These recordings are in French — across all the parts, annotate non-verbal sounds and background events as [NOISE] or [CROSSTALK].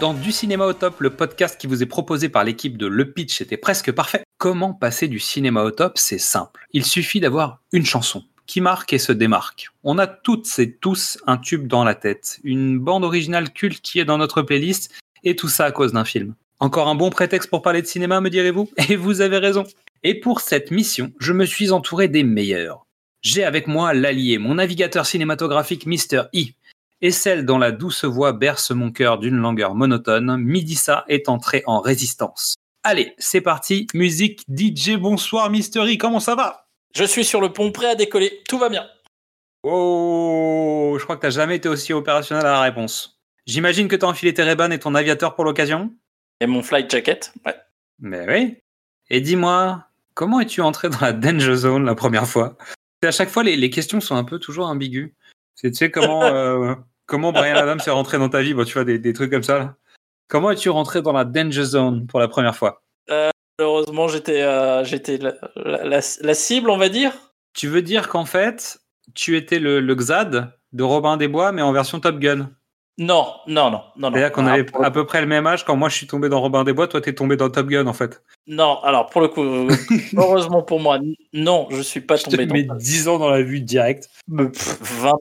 Dans Du cinéma au top, le podcast qui vous est proposé par l'équipe de Le Pitch était presque parfait. Comment passer du cinéma au top? C'est simple. Il suffit d'avoir une chanson qui marque et se démarque. On a toutes et tous un tube dans la tête, une bande originale culte qui est dans notre playlist, et tout ça à cause d'un film. Encore un bon prétexte pour parler de cinéma, me direz-vous? [LAUGHS] Et vous avez raison. Et pour cette mission, je me suis entouré des meilleurs. J'ai avec moi l'allié, mon navigateur cinématographique Mr. E. Et celle dont la douce voix berce mon cœur d'une langueur monotone, Midissa est entrée en résistance. Allez, c'est parti, musique DJ, bonsoir Mr. E, comment ça va? Je suis sur le pont prêt à décoller, tout va bien. Oh, je crois que t'as jamais été aussi opérationnel à la réponse. J'imagine que t'as enfilé tes ray et ton aviateur pour l'occasion? Et mon flight jacket, ouais. Mais oui. Et dis-moi, comment es-tu entré dans la danger zone la première fois? À chaque fois, les, les questions sont un peu toujours ambiguës. C'est, tu sais, comment, [LAUGHS] euh, comment Brian Adams est rentré dans ta vie, bon, tu vois, des, des trucs comme ça. là. Comment es-tu rentré dans la danger zone pour la première fois? Malheureusement, j'étais euh, j'étais la, la- cible, on va dire. Tu veux dire qu'en fait, tu étais le, le Xad de Robin des Bois, mais en version Top Gun? Non, non, non, non. C'est-à-dire qu'on Ah, avait à peu près le même âge quand moi je suis tombé dans Robin des Bois, toi t'es tombé dans Top Gun en fait. Non, alors pour le coup, euh, [LAUGHS] heureusement pour moi, non, je suis pas Je te tombé mets dans 10 ans dans la vue direct. Me- pff, 20,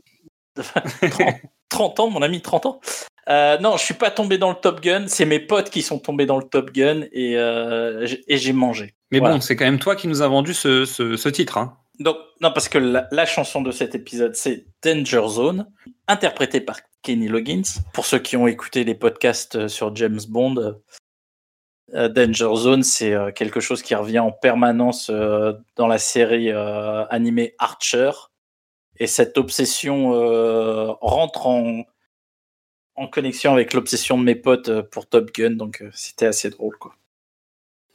[LAUGHS] 30, 30 ans, mon ami, 30 ans. Euh, non, je suis pas tombé dans le Top Gun. C'est mes potes qui sont tombés dans le Top Gun et, euh, j'ai- et j'ai mangé. Mais Voilà. bon, c'est quand même toi qui nous a vendu ce, ce, ce titre. Hein. Donc, non, parce que la, la chanson de cet épisode, c'est Danger Zone, interprétée par Kenny Loggins. Pour ceux qui ont écouté les podcasts euh, sur James Bond, euh, Danger Zone, c'est quelque chose qui revient en permanence dans la série animée Archer. Et cette obsession euh, rentre en, en connexion avec l'obsession de mes potes euh, pour Top Gun, donc euh, c'était assez drôle, quoi.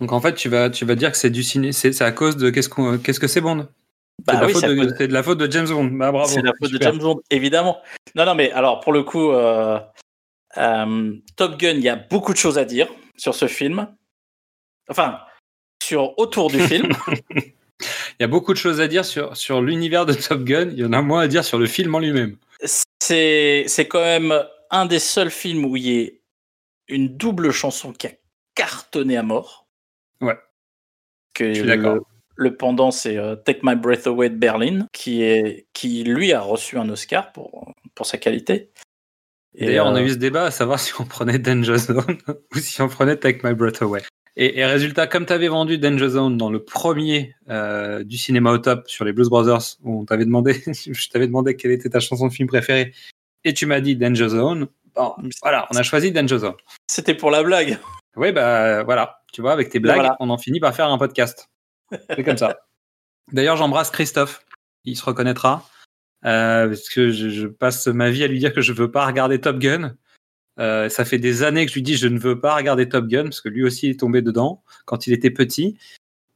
Donc en fait, tu vas, tu vas dire que c'est du ciné, c'est à cause de qu'est-ce qu'on, qu'est-ce que c'est Bond? C'est Bah de, la oui, faute c'est de- c'est de la faute de James Bond. Bah bravo. C'est la faute de. James Bond, évidemment. Non, non, mais alors pour le coup, euh, euh, Top Gun, il y a beaucoup de choses à dire sur ce film. Enfin, sur autour du [LAUGHS] film. Il y a beaucoup de choses à dire sur, sur l'univers de Top Gun. Il y en a moins à dire sur le film en lui-même. C'est c'est quand même un des seuls films où il y a une double chanson qui a cartonné à mort. Ouais. Que Je suis le- d'accord. Le pendant, c'est euh, Take My Breath Away de Berlin, qui, est, qui lui a reçu un Oscar pour, pour sa qualité. Et, D'ailleurs, on a euh, eu ce débat à savoir si on prenait Danger Zone [LAUGHS] ou si on prenait Take My Breath Away. Et, et résultat, comme tu avais vendu Danger Zone dans le premier euh, du cinéma au top sur les Blues Brothers, où on t'avait demandé, [LAUGHS] je t'avais demandé quelle était ta chanson de film préférée, et tu m'as dit Danger Zone. Bon, voilà, on a choisi Danger Zone. C'était pour la blague. Oui, bah voilà, tu vois, avec tes blagues, Voilà. on en finit par faire un podcast. C'est comme ça. D'ailleurs, j'embrasse Christophe. Il se reconnaîtra. Euh, parce que je, je passe ma vie à lui dire que je veux pas regarder Top Gun. Euh, ça fait des années que je lui dis je ne veux pas regarder Top Gun parce que lui aussi est tombé dedans quand il était petit.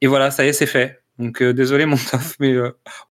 Et voilà, ça y est, c'est fait. Donc euh, désolé mon [LAUGHS] Toff, mais euh,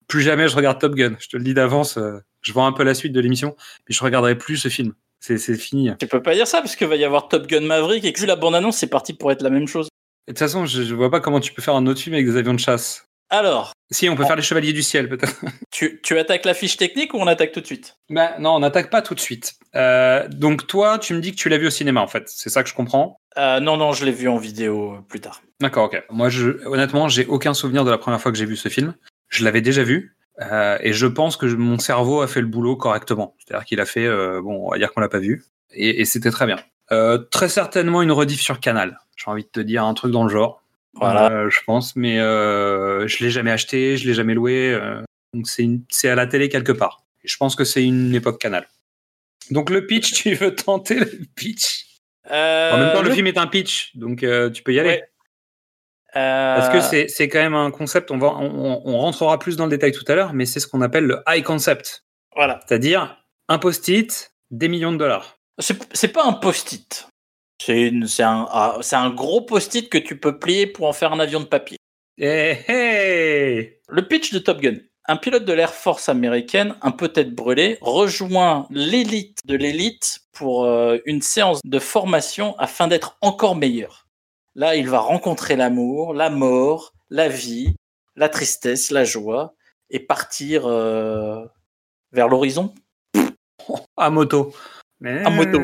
plus jamais je regarde Top Gun. Je te le dis d'avance. je vois un peu la suite de l'émission, mais je regarderai plus ce film. C'est fini. Tu peux pas dire ça parce qu'il va y avoir Top Gun Maverick et que vu la bande-annonce, c'est parti pour être la même chose. Et de toute façon, je, je vois pas comment tu peux faire un autre film avec des avions de chasse. Alors, Si, on peut faire les Chevaliers du Ciel, peut-être. [LAUGHS] tu, tu attaques la fiche technique ou on attaque tout de suite? Bah, non, on n'attaque pas tout de suite. Euh, donc, toi, tu me dis que tu l'as vu au cinéma, en fait. C'est ça que je comprends? Euh, Non, non, je l'ai vu en vidéo euh, plus tard. D'accord, ok. Moi, je, honnêtement, j'ai aucun souvenir de la première fois que j'ai vu ce film. Je l'avais déjà vu. euh, et je pense que mon cerveau a fait le boulot correctement. C'est-à-dire qu'il a fait, bon, on va dire qu'on l'a pas vu. Et, et c'était très bien. Très certainement une rediff sur Canal. J'ai envie de te dire un truc dans le genre. Voilà. Euh, je pense, mais euh, je l'ai jamais acheté, je l'ai jamais loué. euh, donc c'est à la télé quelque part. Et je pense que c'est une époque Canal. Donc le pitch, [LAUGHS] tu veux tenter le pitch? Euh, En même temps, le le- film est un pitch, donc euh, tu peux y aller. Ouais. euh, Parce que c'est quand même un concept, on, va, on, on rentrera plus dans le détail tout à l'heure, mais c'est ce qu'on appelle le high concept. Voilà. C'est-à-dire un post-it, des millions de dollars. C'est pas un post-it. C'est un, ah, c'est un gros post-it que tu peux plier pour en faire un avion de papier. Eh, hey Le pitch de Top Gun. Un pilote de l'Air Force américaine, un peu tête brûlée, rejoint l'élite de l'élite pour euh, une séance de formation afin d'être encore meilleur. Là, il va rencontrer l'amour, la mort, la vie, la tristesse, la joie, et partir euh, vers l'horizon. À moto. Mais- À moto.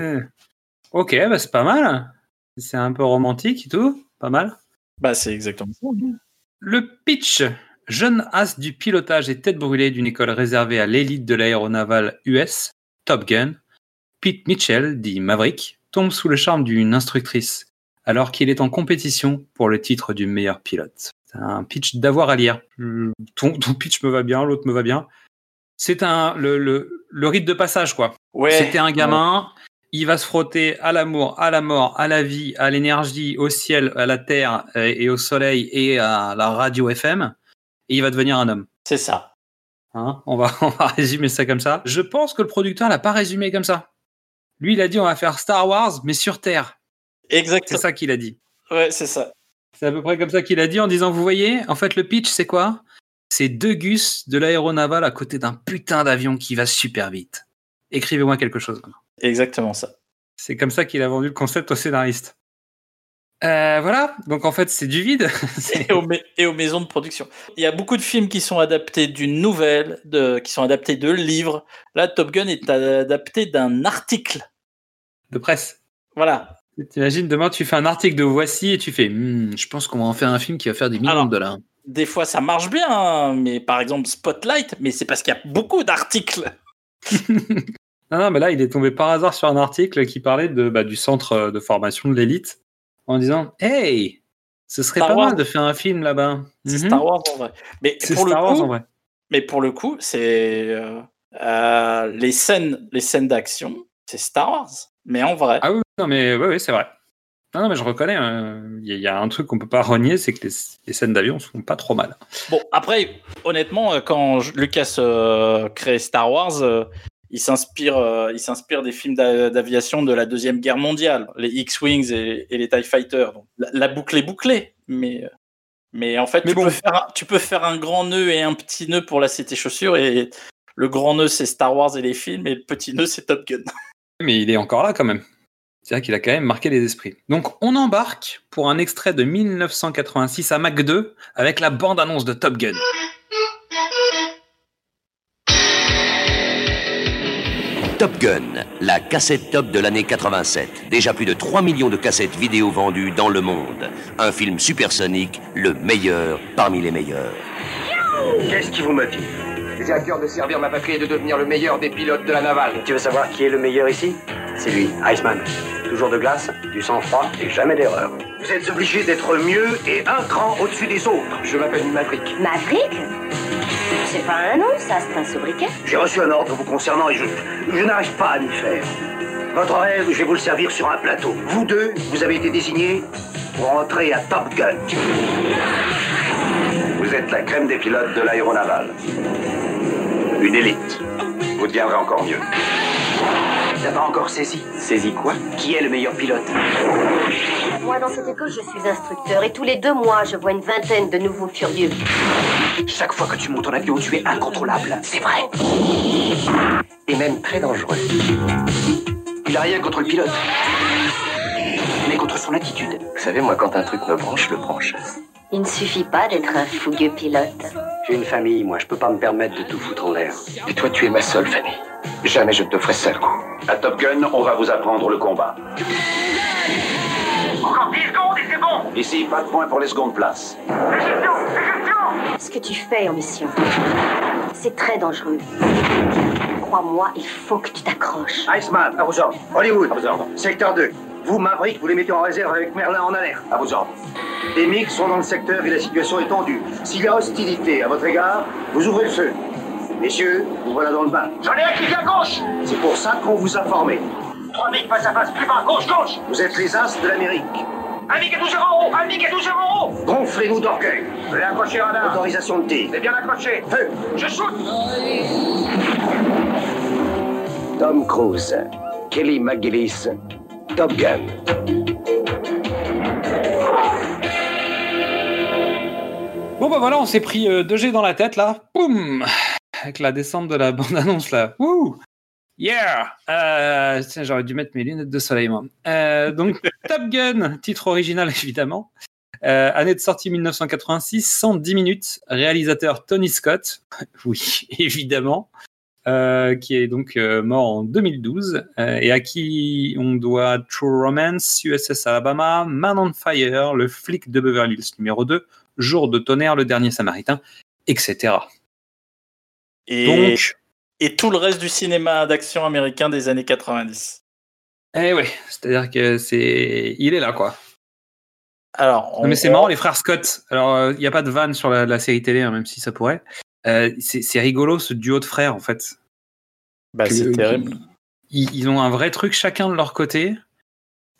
Ok, bah c'est pas mal. C'est un peu romantique et tout. Pas mal. Bah, c'est exactement ça. Le pitch. Jeune as du pilotage et tête brûlée d'une école réservée à l'élite de l'aéronaval US, Top Gun, Pete Mitchell, dit Maverick, tombe sous le charme d'une instructrice, alors qu'il est en compétition pour le titre du meilleur pilote. C'est un pitch d'avoir à lire. Ton, ton pitch me va bien, l'autre me va bien. C'est un le, le, le rite de passage, quoi. Ouais. C'était un gamin, il va se frotter à l'amour, à la mort, à la vie, à l'énergie, au ciel, à la terre euh, et au soleil et à la radio FM, et il va devenir un homme. C'est ça. Hein on, va, [LAUGHS] on va résumer ça comme ça. Je pense que le producteur l'a pas résumé comme ça. Lui, il a dit on va faire Star Wars, mais sur Terre. C'est Exactement. ça qu'il a dit. Ouais, c'est ça. C'est à peu près comme ça qu'il a dit en disant vous voyez, en fait, le pitch, c'est quoi? C'est deux gus de l'aéronaval à côté d'un putain d'avion qui va super vite. Écrivez-moi quelque chose. Exactement ça. C'est comme ça qu'il a vendu le concept au scénariste. Euh, voilà, donc en fait c'est du vide. [LAUGHS] Et aux, ma- et aux maisons de production. Il y a beaucoup de films qui sont adaptés d'une nouvelle, de, qui sont adaptés de livres. Là, Top Gun est adapté d'un article. de presse. Voilà. T'imagines, demain tu fais un article de Voici et tu fais Hmm, je pense qu'on va en faire un film qui va faire des millions Alors, de dollars. Des fois, ça marche bien, hein, mais par exemple Spotlight, mais c'est parce qu'il y a beaucoup d'articles. [LAUGHS] Non, non, mais là il est tombé par hasard sur un article qui parlait de, bah, du centre euh, de formation de l'élite en disant Hey, ce serait Star pas Wars. mal de faire un film là-bas. C'est Mhm. Star Wars en vrai. Mais pour Star le Wars coup, en vrai. mais pour le coup, c'est euh, euh, les scènes, les scènes d'action, c'est Star Wars. Mais en vrai, Ah oui, non, mais oui, oui, c'est vrai. Non, non, mais je reconnais, euh, il y, a- il y a un truc qu'on peut pas renier, c'est que les, les scènes d'avion sont pas trop mal. Bon, après, honnêtement, quand Lucas euh, crée Star Wars, il s'inspire, euh, il s'inspire des films d'a- d'aviation de la deuxième guerre mondiale, les X-wings et, et les Tie Fighters. Donc, la, la boucle est bouclée, mais mais en fait, Mais tu, bon. peux faire un, tu peux faire un grand nœud et un petit nœud pour lasser tes chaussures et le grand nœud c'est Star Wars et les films et le petit nœud c'est Top Gun. [LAUGHS] Mais il est encore là quand même. C'est-à-dire qu'il a quand même marqué les esprits. Donc on embarque pour un extrait de 1986 à Mac 2 avec la bande-annonce de Top Gun. Top Gun, la cassette top de l'année 87. Déjà plus de 3 millions de cassettes vidéo vendues dans le monde. Un film supersonique, le meilleur parmi les meilleurs. Qu'est-ce qui vous motive? J'ai à cœur de servir ma patrie et de devenir le meilleur des pilotes de la navale. Tu veux savoir qui est le meilleur ici? C'est lui, Iceman. Toujours de glace, du sang-froid et jamais d'erreur. Vous êtes obligé d'être mieux et un cran au-dessus des autres. Je m'appelle Maverick. Maverick? C'est pas un nom, ça, c'est un sobriquet. J'ai reçu un ordre vous concernant et je, je n'arrive pas à m'y faire. Votre rêve, je vais vous le servir sur un plateau. Vous deux, vous avez été désignés pour entrer à Top Gun. Vous êtes la crème des pilotes de l'aéronaval. Une élite. Vous deviendrez encore mieux. T'as pas encore saisi? Saisis quoi? Qui est le meilleur pilote? Moi, dans cette école, je suis instructeur et tous les deux mois, je vois une vingtaine de nouveaux furieux. Chaque fois que tu montes en avion, tu es incontrôlable. C'est vrai. Et même très dangereux. Il a rien contre le pilote. Mais contre son attitude. Vous savez, moi, quand un truc me branche, je le branche. Il ne suffit pas d'être un fougueux pilote. J'ai une famille, moi, je peux pas me permettre de tout foutre en l'air. Et toi, tu es ma seule famille. Jamais je ne te ferai seul coup. À Top Gun, on va vous apprendre le combat. Encore 10 secondes et c'est bon Ici, pas de points pour les secondes places. Ce que tu fais en mission, c'est très dangereux. Crois-moi, il faut que tu t'accroches. Iceman, à vos ordres. Hollywood, À vos ordres. secteur 2. Vous, Maverick, vous les mettez en réserve avec Merlin en alerte. À vos ordres. Les MiG sont dans le secteur et la situation est tendue. S'il y a hostilité à votre égard, vous ouvrez le feu. Messieurs, vous voilà dans le bain. J'en ai un qui vient à gauche C'est pour ça qu'on vous a formé. Trois MiG face à face, plus bas, gauche, gauche Vous êtes les as de l'Amérique. Un MiG à 12 euros Un MiG à 12 euros Gonflez-nous d'orgueil Je l'ai accroché, radar. Autorisation de tir. C'est bien accroché. Feu Je shoot Tom Cruise, Kelly McGillis, Top Gun. Bon bah voilà, on s'est pris euh, 2G dans la tête là. Boum Avec la descente de la bande-annonce là. Wouh Yeah euh, tiens, J'aurais dû mettre mes lunettes de soleil moi. Euh, donc [LAUGHS] Top Gun, titre original évidemment. Euh, année de sortie 1986, 110 minutes. Réalisateur Tony Scott. [LAUGHS] Oui, évidemment. euh, qui est donc euh, mort en 2012 euh, et à qui on doit True Romance, USS Alabama, Man on Fire, Le flic de Beverly Hills numéro 2, Jour de tonnerre, Le dernier Samaritain, etc. Et, Donc, et tout le reste du cinéma d'action américain des années 90. eh ouais, c'est-à-dire que c'est, il est là quoi. Alors, Non, mais c'est marrant les frères Scott. Alors il n'y a pas de vanne sur la, la série télé, hein, même si ça pourrait. Euh, c'est rigolo ce duo de frères en fait. Bah, c'est terrible. Ils, ils ont un vrai truc chacun de leur côté.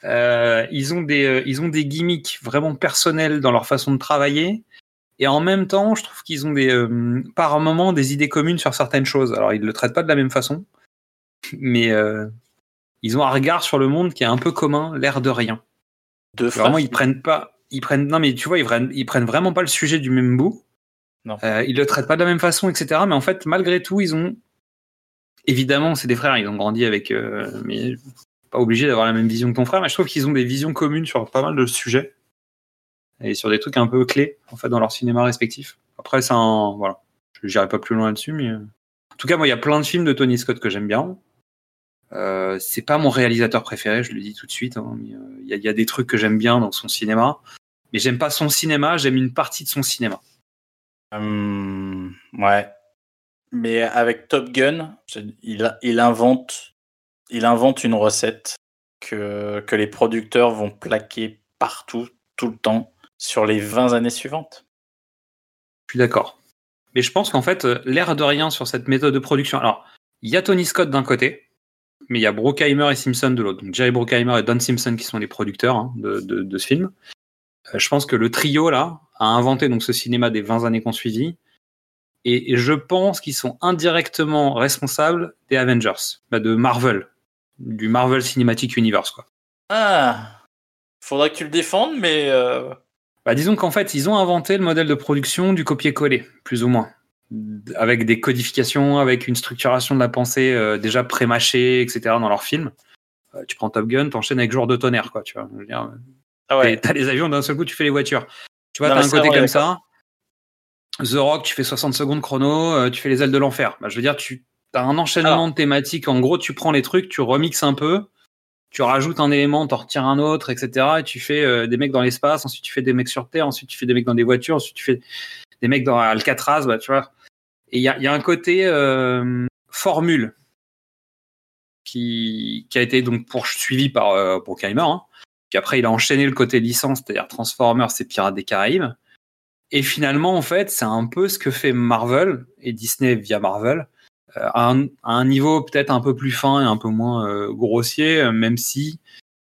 Euh, ils, ont des, euh, ils ont des gimmicks vraiment personnels dans leur façon de travailler. Et en même temps, je trouve qu'ils ont des, euh, par moment des idées communes sur certaines choses. Alors, ils ne le traitent pas de la même façon, mais euh, ils ont un regard sur le monde qui est un peu commun, l'air de rien. Frères. Vraiment, ils prennent pas, ils prennent, non mais tu vois, ils prennent, ils prennent vraiment pas le sujet du même bout. Non. Euh, ils le traitent pas de la même façon, etc. Mais en fait, malgré tout, ils ont, évidemment, c'est des frères, ils ont grandi avec, euh, mais pas obligé d'avoir la même vision que ton frère. Mais je trouve qu'ils ont des visions communes sur pas mal de sujets et sur des trucs un peu clés en fait dans leur cinéma respectif. Après, c'est un, voilà, je n'irai pas plus loin là-dessus, mais euh, en tout cas, moi, il y a plein de films de Tony Scott que j'aime bien. Euh, c'est pas mon réalisateur préféré, je le dis tout de suite. hein, euh, Il y, a- des trucs que j'aime bien dans son cinéma, mais j'aime pas son cinéma, j'aime une partie de son cinéma. Hum, ouais. Mais avec Top Gun, il, invente, il invente une recette que les producteurs vont plaquer partout, tout le temps, sur les 20 années suivantes. Je suis d'accord. Mais je pense qu'en fait, euh, l'air de rien sur cette méthode de production. Alors, il y a Tony Scott d'un côté, mais il y a Bruckheimer et Simpson de l'autre. Donc Jerry Bruckheimer et Don Simpson qui sont les producteurs hein, de, de- de ce film. Euh, je pense que le trio là a inventé donc ce cinéma des 20 années qu'on suivi. Et, et je pense qu'ils sont indirectement responsables des Avengers, bah, de Marvel, du Marvel Cinematic Universe. Quoi. Ah Faudra que tu le défendes, mais. euh, Bah, disons qu'en fait, ils ont inventé le modèle de production du copier-coller, plus ou moins. Avec des codifications, avec une structuration de la pensée euh, déjà pré-mâchée, etc. dans leurs films. Euh, tu prends Top Gun, t'enchaînes avec Jour de tonnerre, quoi. Tu vois, je veux dire, Ah ouais. t'as les avions, d'un seul coup, tu fais les voitures. Tu vois, t'as un côté comme ça. The Rock, tu fais 60 secondes chrono, euh, tu fais les ailes de l'enfer. Bah, je veux dire, tu as un enchaînement de thématiques. En gros, tu prends les trucs, tu remixes un peu, tu rajoutes un élément, t'en retires un autre, etc. Et tu fais euh, des mecs dans l'espace, ensuite tu fais des mecs sur Terre, ensuite tu fais des mecs dans des voitures, ensuite tu fais des mecs dans Alcatraz, bah, tu vois. Et il y a, un côté euh, formule qui, a été donc poursuivi par euh. Hein. Puis après, il a enchaîné le côté licence, c'est-à-dire Transformers et Pirates des Caraïbes. Et finalement, en fait, c'est un peu ce que fait Marvel et Disney via Marvel, à, un, niveau peut-être un peu plus fin et un peu moins euh, grossier, euh, même si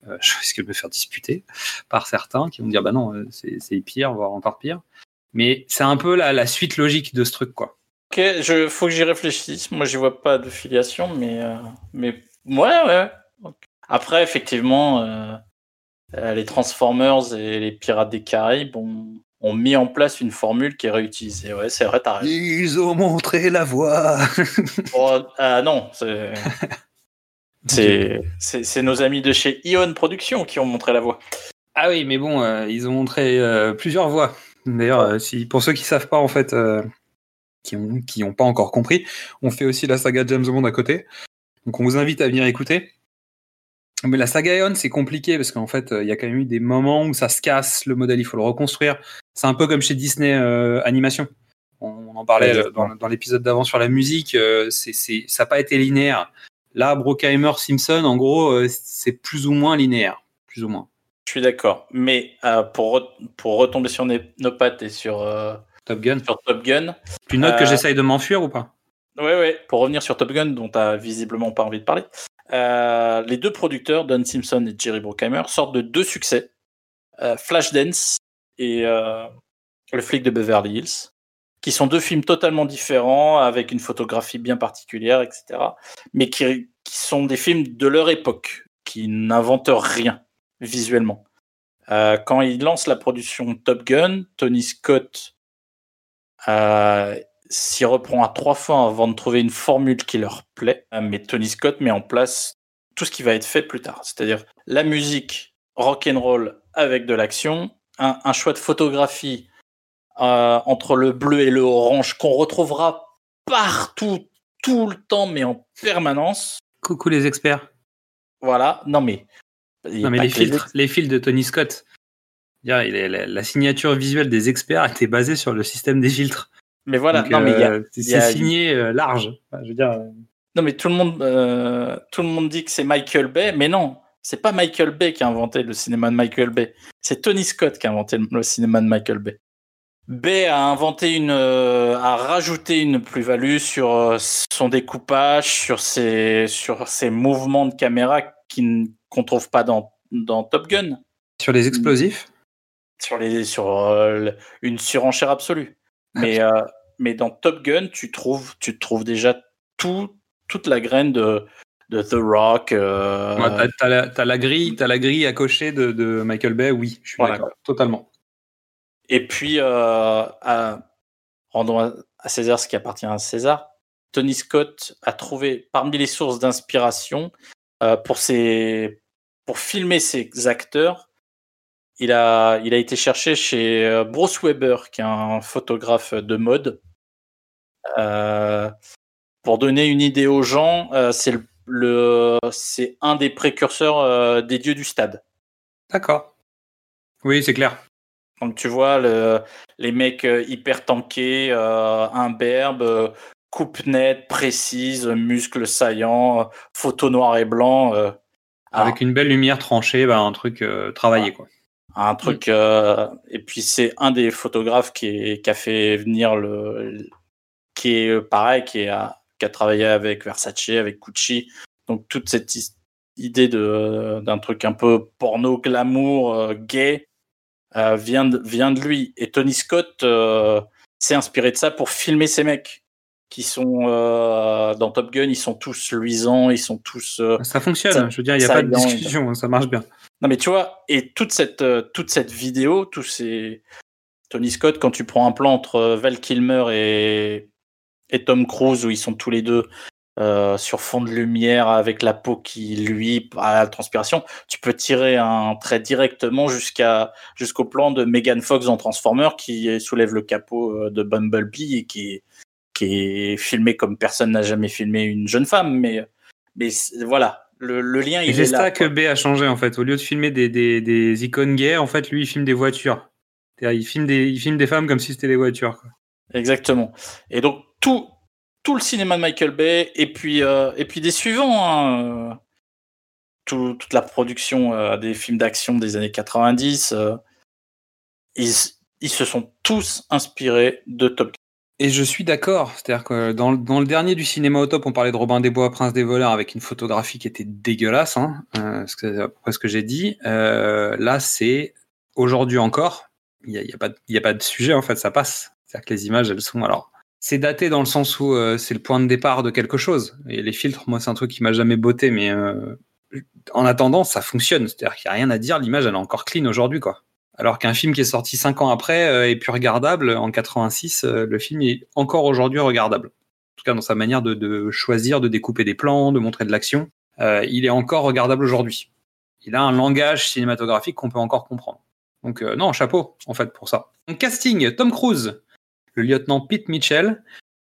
euh, [LAUGHS] je risque de me faire disputer par certains qui vont dire bah non, euh, c'est pire, voire encore pire. Mais c'est un peu la, suite logique de ce truc, quoi. Ok, je, faut que j'y réfléchisse. Moi, j'y vois pas de filiation, mais, mais ouais, ouais. Après, effectivement, les Transformers et les Pirates des Caraïbes ont, ont mis en place une formule qui est réutilisée. Ouais, c'est vrai, t'as raison. Ils ont montré la voie. [LAUGHS] Oh, ah non, [LAUGHS] c'est. C'est, nos amis de chez Ion Productions qui ont montré la voie. Ah oui, mais bon, euh, ils ont montré euh, plusieurs voies. D'ailleurs, euh, si, pour ceux qui savent pas, en fait, euh, qui ont, qui ont pas encore compris, on fait aussi la saga James Bond à côté. Donc on vous invite à venir écouter. Mais la saga Eon, c'est compliqué parce qu'en fait, euh, il y a quand même eu des moments où ça se casse, le modèle, il faut le reconstruire. C'est un peu comme chez Disney euh, Animation. On, on en parlait Ouais, euh, dans, dans l'épisode d'avant sur la musique. euh, c'est, ça n'a pas été linéaire. Là, Brockheimer, Simpson, en gros, c'est plus ou moins linéaire. Plus ou moins. Je suis d'accord. Mais euh, pour, re- pour retomber sur nos, pattes et sur, euh, Top Gun. sur Top Gun, Tu notes que j'essaye de m'enfuir ou pas? Ouais, ouais. Pour revenir sur Top Gun, dont tu as visiblement pas envie de parler, les deux producteurs, Don Simpson et Jerry Bruckheimer, sortent de deux succès Flashdance et euh, Le flic de Beverly Hills, qui sont deux films totalement différents, avec une photographie bien particulière, etc. Mais qui, sont des films de leur époque, qui n'inventent rien visuellement. Euh, quand ils lancent la production Top Gun, Tony Scott euh, s'y reprend à trois fois avant de trouver une formule qui leur plaît. Mais Tony Scott met en place tout ce qui va être fait plus tard, c'est-à-dire la musique rock and roll avec de l'action, un, un choix de photographie euh, entre le bleu et le orange qu'on retrouvera partout tout le temps, mais en permanence. Coucou les experts. Voilà, non mais. Non mais les filtres, les filtres de Tony Scott. La, signature visuelle des experts était basée sur le système des filtres. Mais voilà, Donc, non mais il y a, euh, c'est signé euh, large. Enfin, je veux dire, euh, non mais tout le monde, euh, tout le monde dit que c'est Michael Bay, mais non, c'est pas Michael Bay qui a inventé le cinéma de Michael Bay, c'est Tony Scott qui a inventé le cinéma de Michael Bay. Bay a inventé une, euh, a rajouté une plus-value sur euh, son découpage, sur ses, sur ses mouvements de caméra qu'on trouve pas dans dans Top Gun, sur les explosifs? sur les, sur euh, une surenchère absolue. Mais mais dans Top Gun, tu trouves, tu trouves déjà tout, toute la graine de de The Rock. euh, Ouais, t'as- la, grille, t'as la grille à cocher de, de Michael Bay. Oui, je suis Voilà. d'accord, totalement. Et puis, euh, à- rendons à, César ce qui appartient à César. Tony Scott a trouvé parmi les sources d'inspiration euh, pour ses, pour filmer ses acteurs. Il a, il a été cherché chez euh, Bruce Weber, qui est un photographe de mode. Pour donner une idée aux gens, c'est le, le- c'est un des précurseurs euh, des dieux du stade. D'accord. Oui, c'est clair. Donc tu vois le, les mecs euh, hyper tankés, euh, imberbes, coupe nette, précise, muscles saillants, photo noir et blanc, euh, Avec une belle lumière tranchée, bah, un truc travaillé. Quoi. un truc. euh, et puis c'est un des photographes qui, est- qui a fait venir le, qui est pareil, qui, est, à- qui a travaillé avec Versace, avec Gucci. Donc toute cette idée de d'un truc un peu porno, glamour, euh, gay euh, vient de, vient de lui. Et Tony Scott euh, s'est inspiré de ça pour filmer ces mecs qui sont euh, dans Top Gun. Ils sont tous luisants, ils sont tous. euh, Ça fonctionne. Ça- je veux dire, il n'y a pas de discussion. hein, Ça marche bien. non mais tu vois, et toute cette euh, toute cette vidéo, tous ces Tony Scott, quand tu prends un plan entre euh, Val Kilmer et et Tom Cruise où ils sont tous les deux euh, sur fond de lumière avec la peau qui luit à la transpiration, tu peux tirer un trait directement jusqu'à jusqu'au plan de Megan Fox dans Transformer qui soulève le capot euh, de Bumblebee et qui qui est filmé comme personne n'a jamais filmé une jeune femme, mais mais voilà. Le, le lien, il c'est est là. ça que. B a changé en fait. Au lieu de filmer des, des, des icônes gays, en fait, lui, il filme des voitures. Il filme, des, il filme des femmes comme si c'était des voitures. Quoi. Exactement. Et donc tout le cinéma de Michael Bay et puis euh, et puis des suivants, hein, euh, tout- toute la production euh, des films d'action des années 90, euh, ils ils se sont tous inspirés de Top Gun. Et je suis d'accord. C'est-à-dire que dans, dans le dernier du cinéma au top, on parlait de Robin des Bois, Prince des voleurs, avec une photographie qui était dégueulasse. Hein, que- ce que j'ai dit. Là, c'est aujourd'hui encore. Il n'y y a, a pas de sujet, en fait, ça passe. C'est-à-dire que les images, elles sont. Alors, c'est daté dans le sens où euh, c'est le point de départ de quelque chose. Et les filtres, moi, c'est un truc qui m'a jamais botté, mais euh, en attendant, ça fonctionne. C'est-à-dire qu'il n'y a rien à dire. L'image, elle est encore clean aujourd'hui, quoi. Alors qu'un film qui est sorti cinq ans après euh, est plus regardable. En 86, euh, le film est encore aujourd'hui regardable. En tout cas, dans sa manière de, de choisir, de découper des plans, de montrer de l'action, il est encore regardable aujourd'hui. Il a un langage cinématographique qu'on peut encore comprendre. Donc non, chapeau en fait pour ça. Donc, casting, Tom Cruise, le lieutenant Pete Mitchell.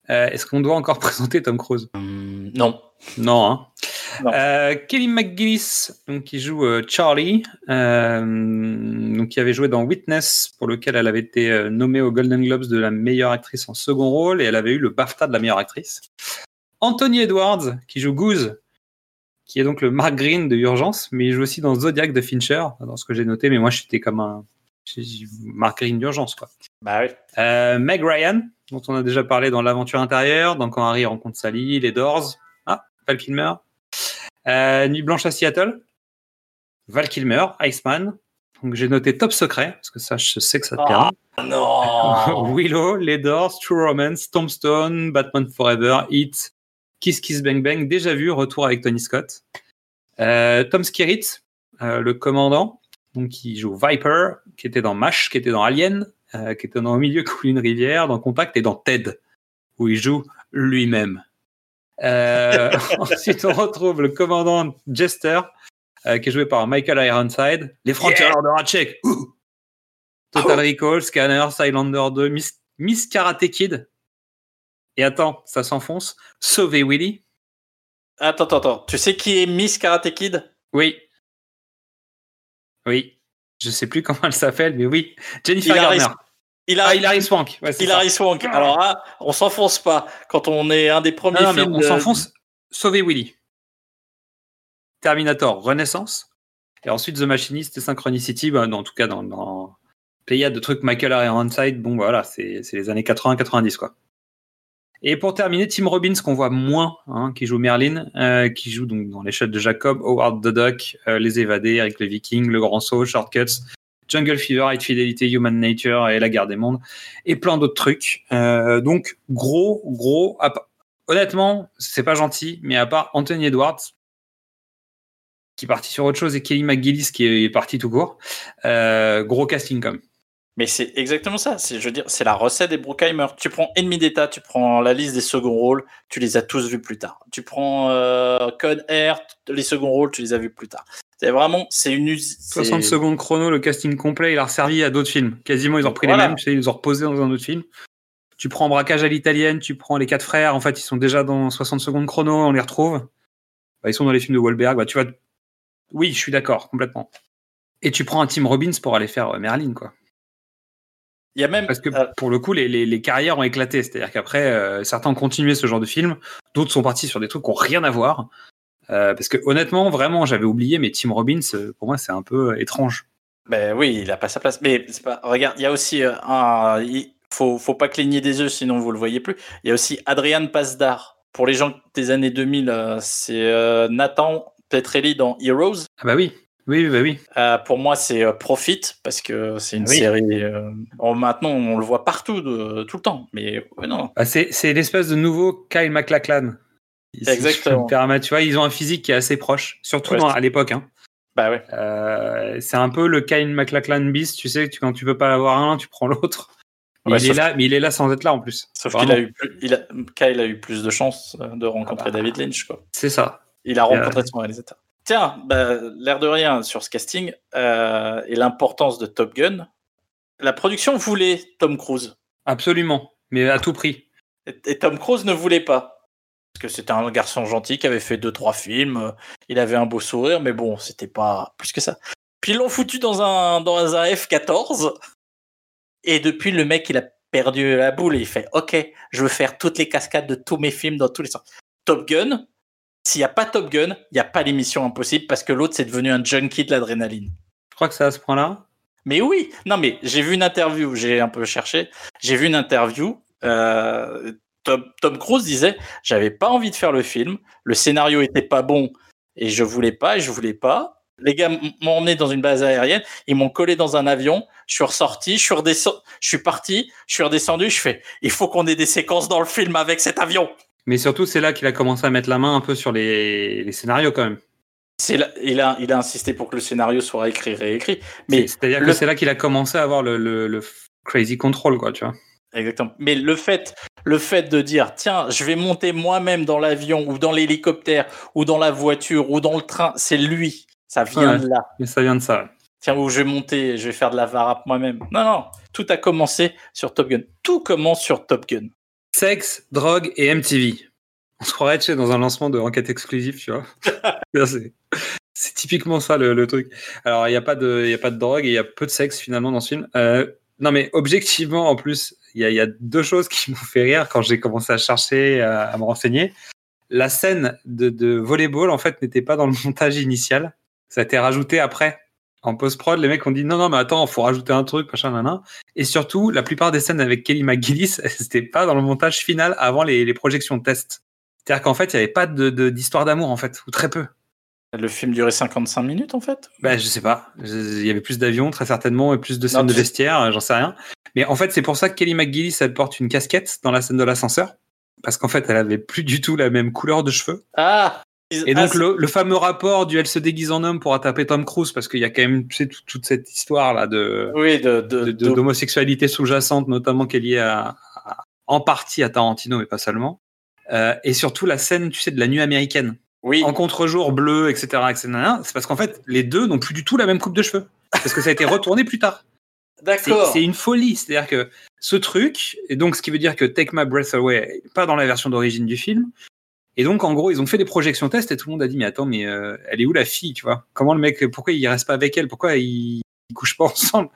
Euh, Est-ce qu'on doit encore [LAUGHS] présenter Tom Cruise? Hum, non. Non. Hein. Non. Euh, Kelly McGillis, donc, qui joue euh, Charlie, euh, donc, qui avait joué dans Witness, pour lequel elle avait été euh, nommée aux Golden Globes de la meilleure actrice en second rôle, et elle avait eu le BAFTA de la meilleure actrice. Anthony Edwards, qui joue Goose, qui est donc le Mark Green de Urgence, mais il joue aussi dans Zodiac de Fincher, dans ce que j'ai noté, mais moi j'étais comme un Mark Green d'Urgence, quoi. Bah oui. Euh, Meg Ryan, dont on a déjà parlé dans l'aventure intérieure, dans Quand Harry rencontre Sally, Les Doors, ah, Val Kilmer, euh, Nuit blanche à Seattle, Val Kilmer, Iceman. Donc j'ai noté Top Secret, parce que ça, je sais que ça te plaira. non. [LAUGHS] Willow, Les Doors, True Romance, Tombstone, Batman Forever, Hit, Kiss Kiss Bang Bang, déjà vu, retour avec Tony Scott. Euh, Tom Skerritt, le commandant, donc qui joue Viper, qui était dans MASH, qui était dans Alien, euh, qui était dans Au milieu coule une rivière, dans Contact et dans Ted, où il joue lui-même. Euh, [LAUGHS] ensuite, on retrouve le commandant Jester, euh, qui est joué par Michael Ironside. Les frontières de Ratchek. Ouh. Total Recall, Scanner, Highlander 2, Miss, Miss Karate Kid. Et attends, ça s'enfonce. Sauver Willy. Attends, attends, attends. Tu sais qui est Miss Karate Kid? Oui. Oui. Je sais plus [LAUGHS] comment elle s'appelle, mais oui. Jennifer Hilary- Garner. Hilary, Ah, Hilary Swank. Ouais, c'est Hilary ça. Swank. Alors là, on s'enfonce pas. Quand on est un des premiers Non, non, mais on de- s'enfonce. Sauver Willy. Terminator, Renaissance. Et ensuite The Machinist et Synchronicity, bah, dans- en tout cas dans, dans Pléiade de trucs Michael Ironside, bon bah, voilà, c'est c'est les années 80-90 quoi. Et pour terminer, Tim Robbins qu'on voit moins, hein, qui joue Merlin, euh, qui joue donc dans l'échelle de Jacob, Howard the Duck, euh, Les Évadés, Eric le Viking, Le Grand Saut, Shortcuts, Jungle Fever, High Fidelity, Human Nature et La Guerre des Mondes, et plein d'autres trucs. Euh, donc gros, gros. Honnêtement, c'est pas gentil, mais à part Anthony Edwards, qui est parti sur autre chose, et Kelly McGillis qui est parti tout court, gros casting même. Mais c'est exactement ça. C'est, je veux dire, c'est la recette des Bruckheimer. Tu prends Ennemi d'État, tu prends la liste des seconds rôles, tu les as tous vus plus tard. Tu prends euh, Code Air, les seconds rôles, tu les as vus plus tard. C'est vraiment, c'est une usine. 60 secondes chrono, le casting complet, il a servi à d'autres films. Quasiment, ils ont repris Voilà. les mêmes, tu sais, ils les ont reposés dans un autre film. Tu prends Braquage à l'italienne, tu prends Les Quatre Frères, en fait, ils sont déjà dans 60 secondes chrono, on les retrouve. Bah, ils sont dans les films de Wahlberg, bah, tu vois. Oui, je suis d'accord, complètement. Et tu prends un Tim Robbins pour aller faire euh, Merlin, quoi. Il y a même. Parce que euh, pour le coup, les, les, les carrières ont éclaté. C'est-à-dire qu'après, euh, certains ont continué ce genre de film, d'autres sont partis sur des trucs qui n'ont rien à voir. Euh, parce que honnêtement, vraiment, j'avais oublié, mais Tim Robbins, pour moi, c'est un peu étrange. Ben oui, il a pas sa place. Mais c'est pas. Regarde, il y a aussi un. Il faut, faut pas cligner des yeux, sinon vous le voyez plus. Il y a aussi Adrian Pasdar. Pour les gens des années 2000, euh, c'est Nathan Petrelli dans Heroes. Ah bah oui, oui, bah oui. Euh, pour moi, c'est euh, Profit parce que c'est une Ah oui. série. euh, maintenant, on le voit partout, de- tout le temps. Mais non. Bah, c'est l'espèce de nouveau Kyle MacLachlan. Exactement. me. Tu vois, ils ont un physique qui est assez proche, surtout Ouais, dans- c'est- à l'époque. Hein. Bah ouais. C'est un peu le Kyle MacLachlan bis, tu sais, tu, quand tu peux pas avoir un, tu prends l'autre. [LAUGHS] Ouais, il est là, mais il est là sans être là en plus. Sauf qu'il a eu, plus, il a, Kyle a eu plus de chances de rencontrer Ah bah. David Lynch. Quoi. C'est ça. Il a rencontré son réalisateur. Tiens, bah, l'air de rien sur ce casting euh, et l'importance de Top Gun. La production voulait Tom Cruise Absolument. Mais à tout prix. et, et Tom Cruise ne voulait pas. Parce que c'était un garçon gentil qui avait fait deux trois films. euh, Il avait un beau sourire, mais bon, c'était pas plus que ça. Puis ils l'ont foutu dans un dans un F-14. Et depuis, le mec, il a perdu la boule et il fait OK, je veux faire toutes les cascades de tous mes films dans tous les sens. Top Gun, s'il n'y a pas Top Gun, il n'y a pas l'émission impossible parce que l'autre, c'est devenu un junkie de l'adrénaline. Je crois que c'est à ce point-là. Mais oui, non, mais j'ai vu une interview, j'ai un peu cherché, j'ai vu une interview. Euh, Tom, Tom Cruise disait J'avais pas envie de faire le film, le scénario était pas bon et je voulais pas et je voulais pas. Les gars m'ont emmené dans une base aérienne, ils m'ont collé dans un avion, je suis ressorti, je suis redescendu, je suis parti, je suis redescendu, je fais Il faut qu'on ait des séquences dans le film avec cet avion. Mais surtout, c'est là qu'il a commencé à mettre la main un peu sur les, les scénarios quand même. C'est là- il, a, il a insisté pour que le scénario soit écrit réécrit. Mais C'est- C'est-à-dire le- que c'est là qu'il a commencé à avoir le, le- le crazy control, quoi, tu vois. Exactement. Mais le fait, le fait de dire, tiens, je vais monter moi-même dans l'avion ou dans l'hélicoptère ou dans la voiture ou dans le train, c'est lui. Ça vient Ouais. de là. Mais ça vient de ça. Tiens, où je vais monter, je vais faire de la varap moi-même. Non, non. Tout a commencé sur Top Gun. Tout commence sur Top Gun. Sexe, drogue et MTV. On se croirait sais, dans un lancement de enquête exclusive, tu vois. [LAUGHS] C'est- typiquement ça le, le truc. Alors, il n'y a, pas de- il y a pas de drogue et il y a peu de sexe finalement dans ce film. Euh, non, mais objectivement, en plus, il y a, il y a deux choses qui m'ont fait rire quand j'ai commencé à chercher, à, à me renseigner. La scène de, de volleyball, en fait, n'était pas dans le [LAUGHS] montage initial. Ça a été rajouté après. En post-prod, les mecs ont dit non, non, mais attends, faut rajouter un truc, machin, nan, nan. Et surtout, la plupart des scènes avec Kelly McGillis, [LAUGHS] c'était pas dans le montage final avant les, les projections de test. C'est-à-dire qu'en fait, il n'y avait pas de- de- d'histoire d'amour, en fait, ou très peu. Le film durait 55 minutes, en fait? Bah, je sais pas. Il y avait plus d'avions, très certainement, et plus de scènes Non, de vestiaire, euh, j'en sais rien. Mais en fait, c'est pour ça que Kelly McGillis, elle porte une casquette dans la scène de l'ascenseur. Parce qu'en fait, elle avait plus du tout la même couleur de cheveux. Ah Et donc, le, le fameux rapport du elle se déguise en homme pour attaper Tom Cruise, parce qu'il y a quand même tu sais, tout- toute cette histoire-là de, Oui, de, de, de- d'homosexualité sous-jacente, notamment qui est liée à, à- en partie à Tarantino, mais pas seulement. Euh, et surtout la scène, tu sais, de la nuit américaine. oui. En contre-jour bleu, etc., etc. C'est parce qu'en fait, les deux n'ont plus du tout la même coupe de cheveux. Parce que ça a été retourné plus tard. [LAUGHS] D'accord. c'est une folie. C'est-à-dire que ce truc, et donc ce qui veut dire que Take My Breath Away, pas dans la version d'origine du film. Et donc, en gros, ils ont fait des projections tests et tout le monde a dit, mais attends, mais euh, elle est où la fille, tu vois? Comment le mec, pourquoi il reste pas avec elle? Pourquoi ils, ils couchent pas [LAUGHS] ensemble?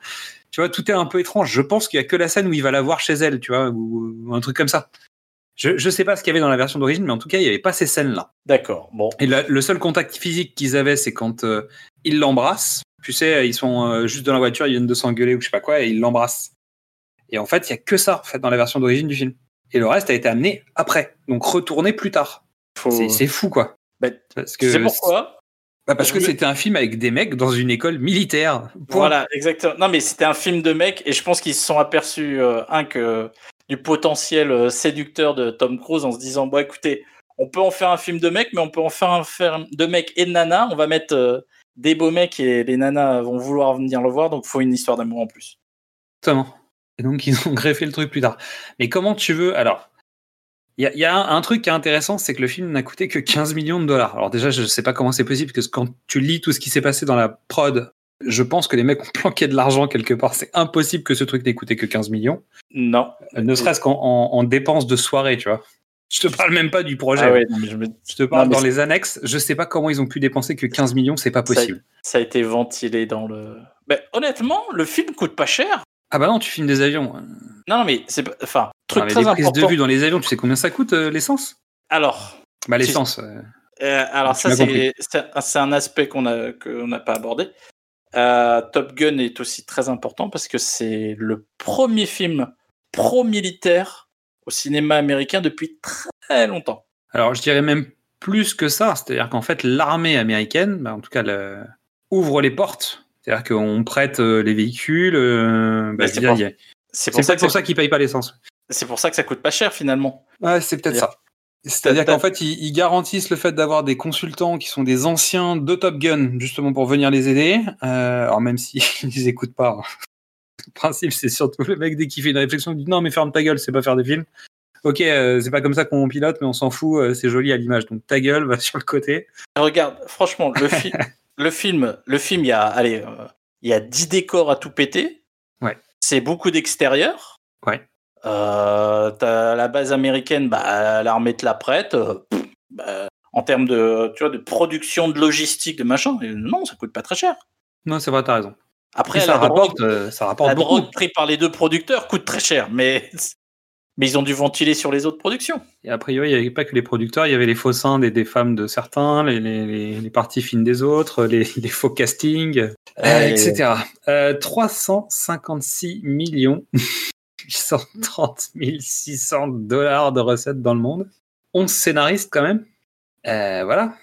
Tu vois, tout est un peu étrange. Je pense qu'il y a que la scène où il va la voir chez elle, tu vois, ou, ou un truc comme ça. Je, je sais pas ce qu'il y avait dans la version d'origine, mais en tout cas, il y avait pas ces scènes-là. D'accord. Bon. Et la- le seul contact physique qu'ils avaient, c'est quand euh, ils l'embrassent. Tu sais, ils sont euh, juste dans la voiture, ils viennent de s'engueuler ou je sais pas quoi, et ils l'embrassent. Et en fait, il y a que ça, en fait, dans la version d'origine du film. Et le reste a été amené après, donc retourné plus tard. Faut... C'est fou, quoi. Bah, Parce que C'est pourquoi Bah, parce que c'était un film avec des mecs dans une école militaire. Point. Voilà, exactement. Non, mais c'était un film de mecs et je pense qu'ils se sont aperçus, euh, un, que du potentiel euh, séducteur de Tom Cruise en se disant Bon, écoutez, on peut en faire un film de mecs, mais on peut en faire un film de mecs et de nanas. On va mettre euh, des beaux mecs et les nanas vont vouloir venir le voir, donc il faut une histoire d'amour en plus. Exactement. Et donc, ils ont [LAUGHS] greffé le truc plus tard. Mais comment tu veux Alors, il y a, il y a un, truc qui est intéressant, c'est que le film n'a coûté que 15 millions de dollars. Alors, déjà, je sais pas comment c'est possible, parce que quand tu lis tout ce qui s'est passé dans la prod, je pense que les mecs ont [LAUGHS] planqué de l'argent quelque part. C'est impossible que ce truc n'ait coûté que 15 millions. Non. Ne serait-ce qu'en en, en dépenses de soirée, tu vois. Je te parle même pas du projet. Ah ouais, je me- Je te parle Non, dans les annexes. Je sais pas comment ils ont pu dépenser que 15 millions, c'est pas possible. ça a été ventilé dans le. Mais honnêtement, le film coûte pas cher. Ah bah non, tu filmes des avions. Non, non, mais c'est pas. Enfin, truc très les prises de vue dans les avions, tu sais combien ça coûte euh, l'essence? Alors, Bah l'essence. euh, Euh, alors ça, c'est un- aspect qu'on n'a pas abordé. Euh, Top Gun est aussi très important parce que c'est le premier film pro-militaire au cinéma américain depuis très longtemps. Alors, je dirais même plus que ça. C'est-à-dire qu'en fait, l'armée américaine, bah, en tout cas, le- ouvre les portes. C'est-à-dire qu'on prête euh, les véhicules. bah, c'est pour- y a- pour, ça pour qu'ils payent pas l'essence. C'est pour ça que ça coûte pas cher finalement. Ouais, c'est peut-être ça. C'est-à-dire qu'en fait, ils, ils garantissent le fait d'avoir des consultants qui sont des anciens de Top Gun, justement pour venir les aider. Euh, alors même s'ils [LAUGHS] les écoutent pas. hein. Le principe, c'est surtout le mec, dès qu'il fait une réflexion, il dit non, mais ferme ta gueule, c'est pas faire des films. Ok, euh, c'est pas comme ça qu'on pilote, mais on s'en fout, euh, c'est joli à l'image. Donc ta gueule, va [LAUGHS] sur le côté. Regarde, franchement, le, [LAUGHS] fi- le film, le film, il y a, allez, euh, il y a 10 décors à tout péter. Ouais. C'est beaucoup d'extérieur. Ouais. Euh, t'as la base américaine, bah, l'armée te la prête. euh, pff, bah, en termes de, tu vois, de production, de logistique, de machin, non, ça coûte pas très cher. Non, c'est vrai, t'as raison. Après, Et la ça drogue, rapporte, euh, ça rapporte la beaucoup. drogue prise par les deux producteurs coûte très cher, mais, mais ils ont dû ventiler sur les autres productions. Et a priori, il n'y avait pas que les producteurs, il y avait les faux seins des, des femmes de certains, les, les, parties fines des autres, les, [LAUGHS] les faux castings, Euh, etc. Euh, 356 millions 830 600 dollars de recettes dans le monde. 11 scénaristes quand même. Euh, voilà.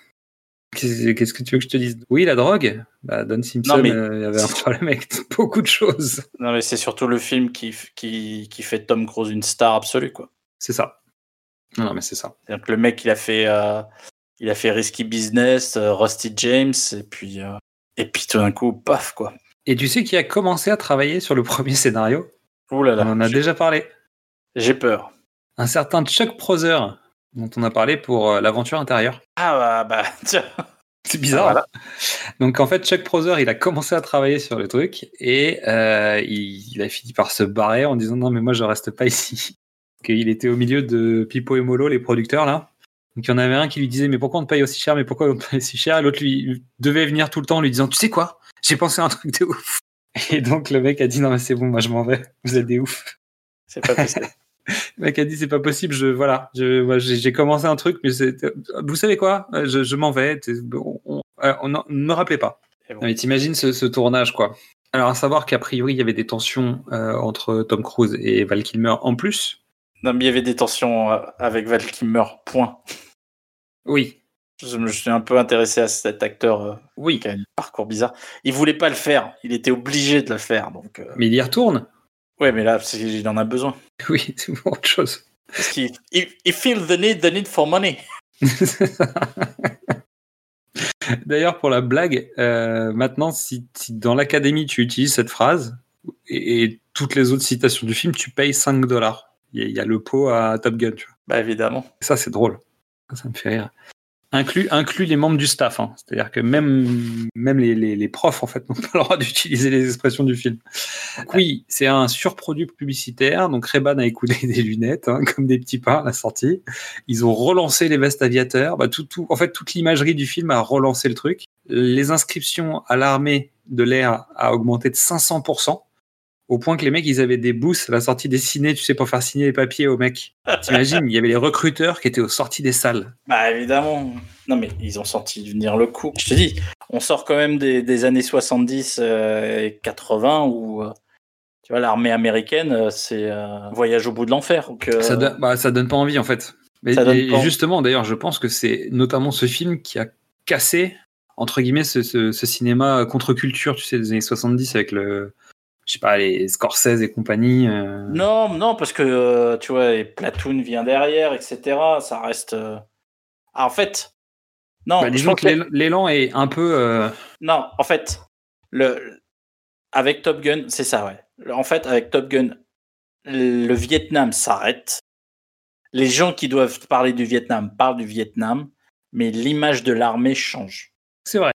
Qu'est-ce que tu veux que je te dise? Oui, la drogue. Bah, Don Simpson, Non, mais- euh, il y avait un problème avec [LAUGHS] beaucoup de choses. Non, mais c'est surtout le film qui, f- qui, qui fait Tom Cruise une star absolue, quoi. C'est ça. Non, mais c'est ça. C'est-à-dire que le mec, il a fait, euh, il a fait Risky Business, Rusty James, et puis, et puis tout d'un coup, paf, quoi. Et tu sais qui a commencé à travailler sur le premier scénario? Ouh là là, On en a déjà parlé. j'ai peur. un certain Chuck Prother, dont on a parlé pour euh, l'aventure intérieure. Ah bah, bah [LAUGHS] tiens. C'est bizarre. Ah, voilà. hein. Donc en fait, Chuck Prother, il a commencé à travailler sur le truc et euh, il, il a fini par se barrer en disant non mais moi je reste pas ici. [LAUGHS] Qu'il était au milieu de Pipo et Molo, les producteurs là. Donc il y en avait un qui lui disait mais pourquoi on te paye aussi cher, mais pourquoi on te paye si cher? L'autre lui devait venir tout le temps en lui disant tu sais quoi, j'ai pensé à un truc de ouf. [LAUGHS] Et donc le mec a dit non mais c'est bon, moi je m'en vais, vous êtes des ouf. C'est pas possible. [LAUGHS] Le mec a dit c'est pas possible, je voilà, je moi, j'ai commencé un truc, mais c'est vous savez quoi, je, je m'en vais, on, euh, on- ne me rappelez pas. Et bon. Non, mais t'imagines ce, ce tournage quoi. Alors à savoir qu'a priori il y avait des tensions euh, entre Tom Cruise et Val Kilmer en plus. non, mais il y avait des tensions euh, avec Val Kilmer, point. Oui, Je me suis un peu intéressé à cet acteur euh, oui, qui a un parcours bizarre. Il voulait pas le faire, il était obligé de le faire. Donc, euh, mais il y retourne. ouais, mais là, il en a besoin. [LAUGHS] Oui, c'est autre chose. Parce qu'il il, il feel the need, the need for money. [LAUGHS] D'ailleurs, pour la blague, euh, maintenant, si, si dans l'académie tu utilises cette phrase et, et toutes les autres citations du film, tu payes 5 dollars. Il y, a- il y a le pot à Top Gun, tu vois. Bah évidemment. Ça, c'est drôle. Ça me fait rire. Inclus, inclus les membres du staff. hein. C'est-à-dire que même, même les, les- profs, en fait, n'ont pas le droit [LAUGHS] d'utiliser les expressions du film. Oui, c'est un surproduit publicitaire. Donc Reban a écoulé [LAUGHS] des lunettes, hein, comme des petits pains à la sortie. Ils ont relancé les vestes aviateurs. Bah, en fait, toute l'imagerie du film a relancé le truc. Les inscriptions à l'armée de l'air a augmenté de 500%. Au point que les mecs, ils avaient des booths à la sortie des ciné, tu sais, pour faire signer les papiers aux mecs. [LAUGHS] T'imagines, il y avait les recruteurs qui étaient aux sorties des salles. Bah évidemment. Non mais ils ont senti venir le coup. Je te dis, on sort quand même des, des années 70 euh, et 80 où euh, tu vois l'armée américaine euh, c'est euh, voyage au bout de l'enfer. Euh, Ça, donne, bah, ça donne pas envie en fait. Mais, et pas justement, d'ailleurs, je pense que c'est notamment ce film qui a cassé, entre guillemets, ce, ce- ce cinéma contre-culture, tu sais, des années 70 avec le, je sais pas, les Scorsese et compagnie. euh. Non, non, parce que euh, tu vois, Platoon vient derrière, etc. Ça reste. euh, Ah, en fait, non. Bah, je disons pense que l'élan- est un peu. Non, en fait, le avec Top Gun, c'est ça, ouais. En fait, avec Top Gun, le Vietnam s'arrête. Les gens qui doivent parler du Vietnam parlent du Vietnam, mais l'image de l'armée change. C'est vrai.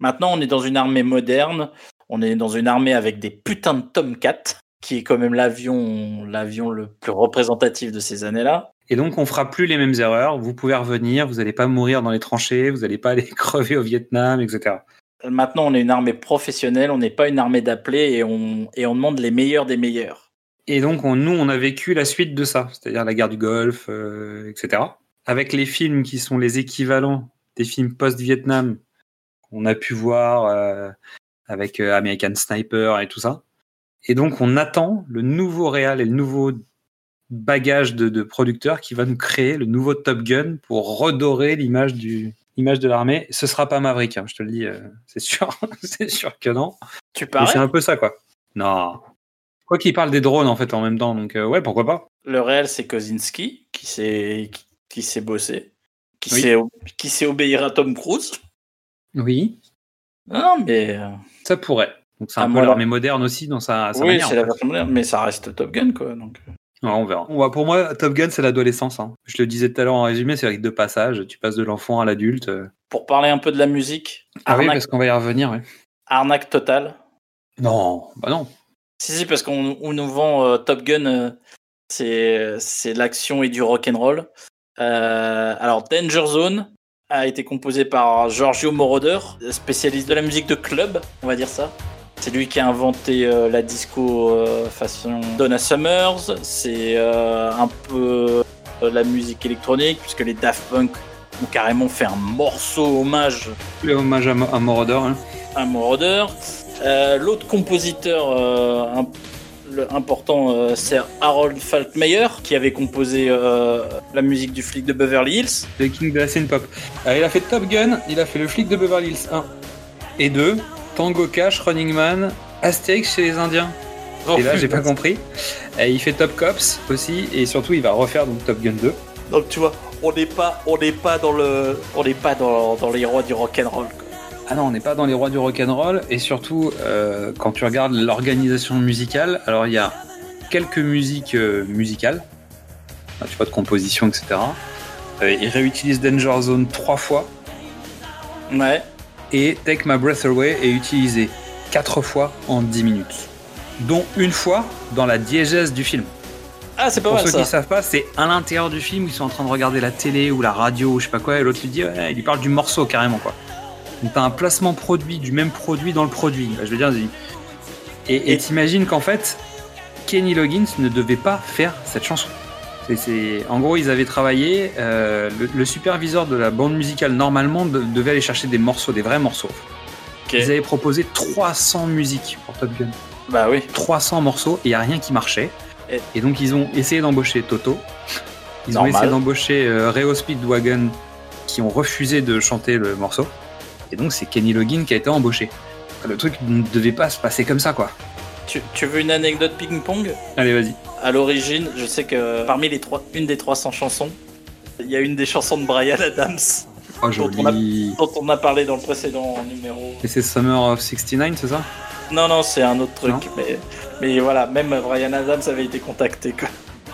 Maintenant, on est dans une armée moderne. On est dans une armée avec des putains de Tomcat, qui est quand même l'avion, l'avion le plus représentatif de ces années-là. Et donc, on fera plus les mêmes erreurs. Vous pouvez revenir, vous n'allez pas mourir dans les tranchées, vous n'allez pas aller [LAUGHS] crever au Vietnam, etc. Maintenant, on est une armée professionnelle. On n'est pas une armée d'appelés et on, et on demande les meilleurs des meilleurs. Et donc, on- nous, on a vécu la suite de ça, c'est-à-dire la guerre du Golfe, euh, etc. Avec les films qui sont les équivalents des films post-Vietnam qu'on a pu voir euh, avec euh, American Sniper et tout ça. Et donc, on attend le nouveau réal et le nouveau bagage de, de producteur qui va nous créer le nouveau Top Gun pour redorer l'image du l'image de l'armée. Ce sera pas Maverick, hein, je te le dis, euh, c'est sûr, [LAUGHS] c'est sûr que non. Tu parais c'est un peu ça, quoi. Non. Quoi qu'il parle des drones, en fait, en même temps. Donc, euh, ouais, pourquoi pas. Le réel, c'est Kozinski qui s'est qui, qui s'est bossé, qui Oui. s'est qui s'est obéir à Tom Cruise. Oui. Non, non, mais euh, Ça pourrait. Donc, c'est un Ah, peu l'armée moderne aussi, dans sa, sa oui, manière. c'est la version moderne, mais ça reste Top Gun, quoi. Donc, euh. Ouais, on verra. Ouais, pour moi, Top Gun, c'est l'adolescence. hein. Je le disais tout à l'heure en résumé, c'est avec deux passages. Tu passes de l'enfant à l'adulte. euh. pour parler un peu de la musique, Ah oui, parce qu'on va y revenir. ouais. arnaque totale. Non, bah non. Si, si, parce qu'on on nous vend euh, Top Gun, euh, c'est c'est l'action et du rock'n'roll. Euh, alors, Danger Zone a été composé par Giorgio Moroder, spécialiste de la musique de club, on va dire ça. C'est lui qui a inventé euh, la disco euh, façon Donna Summers. C'est euh, un peu la musique électronique, puisque les Daft Punk ont carrément fait un morceau hommage Le hommage à, Mo- à Moroder. hein. un Moroder. L'autre compositeur euh, imp- important, euh, c'est Harold Falkmeyer, qui avait composé euh, la musique du flic de Beverly Hills. Le King de la scène pop. Alors, il a fait Top Gun, il a fait le flic de Beverly Hills 1 et 2, Tango Cash, Running Man, Astérix chez les Indiens. et là, j'ai pas compris. Et il fait Top Cops aussi, et surtout, il va refaire donc Top Gun 2. Donc tu vois, on n'est pas, on n'est pas dans le, on n'est pas dans, dans les rois du rock'n'roll. quoi. Ah non, on n'est pas dans les rois du rock'n'roll, et surtout, euh, quand tu regardes l'organisation musicale, alors il y a quelques musiques euh, musicales, Ah, tu vois, de composition, etc. Euh, il réutilise Danger Zone trois fois, Ouais. et Take My Breath Away est utilisé quatre fois en 10 minutes, dont une fois dans la diégèse du film. Ah, c'est pas Pour mal ceux ça. qui savent pas, c'est à l'intérieur du film, ils sont en train de regarder la télé ou la radio ou je sais pas quoi, et l'autre lui dit, ouais, il lui parle du morceau carrément quoi. Donc t'as un placement produit du même produit dans le produit. Je veux dire, et t'imagines qu'en fait, Kenny Loggins ne devait pas faire cette chanson. C'est- En gros, ils avaient travaillé. euh, le, le superviseur de la bande musicale normalement de- devait aller chercher des morceaux, des vrais morceaux. Ils avaient proposé 300 musiques pour Top Gun. Bah oui. 300 morceaux et il n'y a rien qui marchait. Et- Et donc ils ont essayé d'embaucher Toto. Ils Normal. ont essayé d'embaucher euh, Reo Speedwagon qui ont refusé de chanter le morceau. Et donc c'est Kenny Loggins qui a été embauché. Le truc ne devait pas se passer comme ça quoi. Tu, tu veux une anecdote ping-pong? Allez vas-y. À l'origine, je sais que parmi les trois, une des 300 chansons, il y a une des chansons de Brian Adams Oh Dont on a- joli. dont on a parlé dans le précédent numéro. Et c'est Summer of 69 c'est ça? Non, non, c'est un autre truc. Mais, mais voilà, même Brian Adams avait été contacté. Quoi.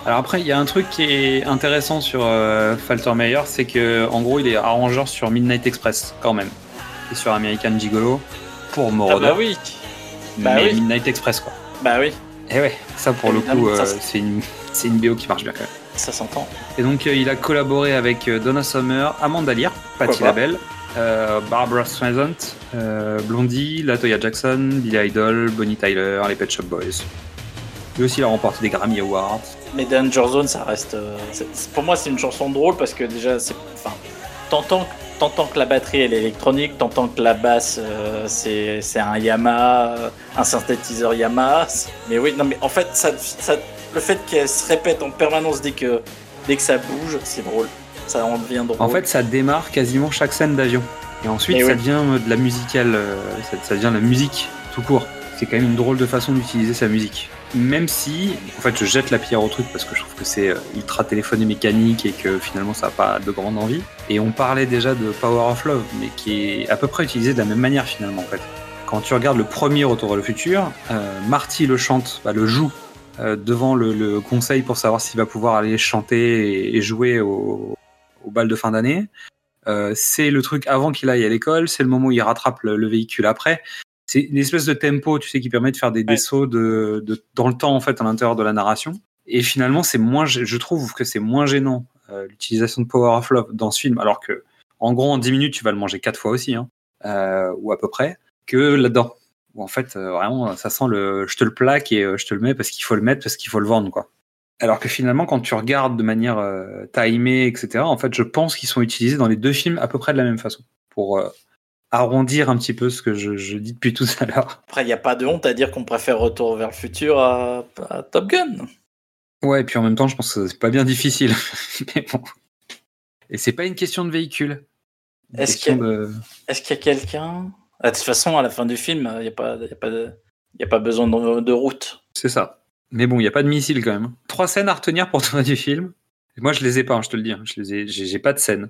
Alors après, il y a un truc qui est intéressant sur euh, Faltermeyer, c'est que en gros, il est arrangeur sur Midnight Express quand même, sur American Gigolo pour Ah Moroder, bah oui. Bah mais oui. Midnight Express quoi. Bah oui, Et ouais, ça pour le coup, euh, c'est- une, une BO qui marche bien quand même. ça s'entend. Et donc euh, il a collaboré avec euh, Donna Summer, Amanda Lear, Patti. LaBelle, euh, Barbara Streisand, Blondie, Latoya Jackson, Billy Idol, Bonnie Tyler, les Pet Shop Boys. Lui aussi il a remporté des Grammy Awards. Mais Danger Zone, ça reste. pour moi, c'est une chanson drôle parce que déjà, c'est. Enfin, t'entends, t'entends que la batterie elle est électronique, t'entends que la basse euh, c'est, c'est un Yamaha, euh, un synthétiseur Yamaha. Mais oui, non, mais en fait, ça, ça- le fait qu'elle se répète en permanence dès que, dès que ça bouge, c'est drôle. Ça en devient drôle. En fait ça démarre quasiment chaque scène d'avion. Et ensuite Et ça oui. devient euh, de la musicale, ça, ça devient de la musique tout court. C'est quand même une drôle de façon d'utiliser sa musique. Même si, en fait, je jette la pierre au truc parce que je trouve que c'est euh, ultra téléphoné mécanique et que finalement ça n'a pas de grande envie. Et on parlait déjà de Power of Love, mais qui est à peu près utilisé de la même manière finalement en fait. Quand tu regardes le premier Retour vers le futur, euh, Marty le chante, bah, le joue euh, devant le, le conseil pour savoir s'il va pouvoir aller chanter et, et jouer au, au bal de fin d'année. Euh, c'est le truc avant qu'il aille à l'école, c'est le moment où il rattrape le véhicule après. C'est une espèce de tempo, tu sais, qui permet de faire des, des Ouais. sauts de, de- dans le temps en fait à l'intérieur de la narration. Et finalement, c'est moins, je trouve que c'est moins gênant euh, l'utilisation de Power of Love dans ce film, alors que en gros en 10 minutes tu vas le manger quatre fois aussi, hein, euh, ou à peu près, que là-dedans. Où en fait euh, vraiment ça sent le, je te le plaque et je te le mets parce qu'il faut le mettre parce qu'il faut le vendre quoi. Alors que finalement, quand tu regardes de manière timée, etc., en fait, je pense qu'ils sont utilisés dans les deux films à peu près de la même façon. Pour arrondir un petit peu ce que je, je dis depuis tout à l'heure. Après, il n'y a pas de honte à dire qu'on préfère Retour vers le futur à, à Top Gun. Ouais, et puis en même temps, je pense que c'est pas bien difficile. [LAUGHS] Mais bon. Et c'est pas une question de véhicule. Est-ce de... Qu'il y a quelqu'un? Ah, De toute façon, à la fin du film, il n'y a, pas- y a, pas de- y a pas besoin de, de route. C'est ça. Mais bon, il n'y a pas de missile quand même. Trois scènes à retenir pour [LAUGHS] toi du film. Et moi, je les ai pas, hein, je te le dis. hein. Je les ai, j'ai pas de scène.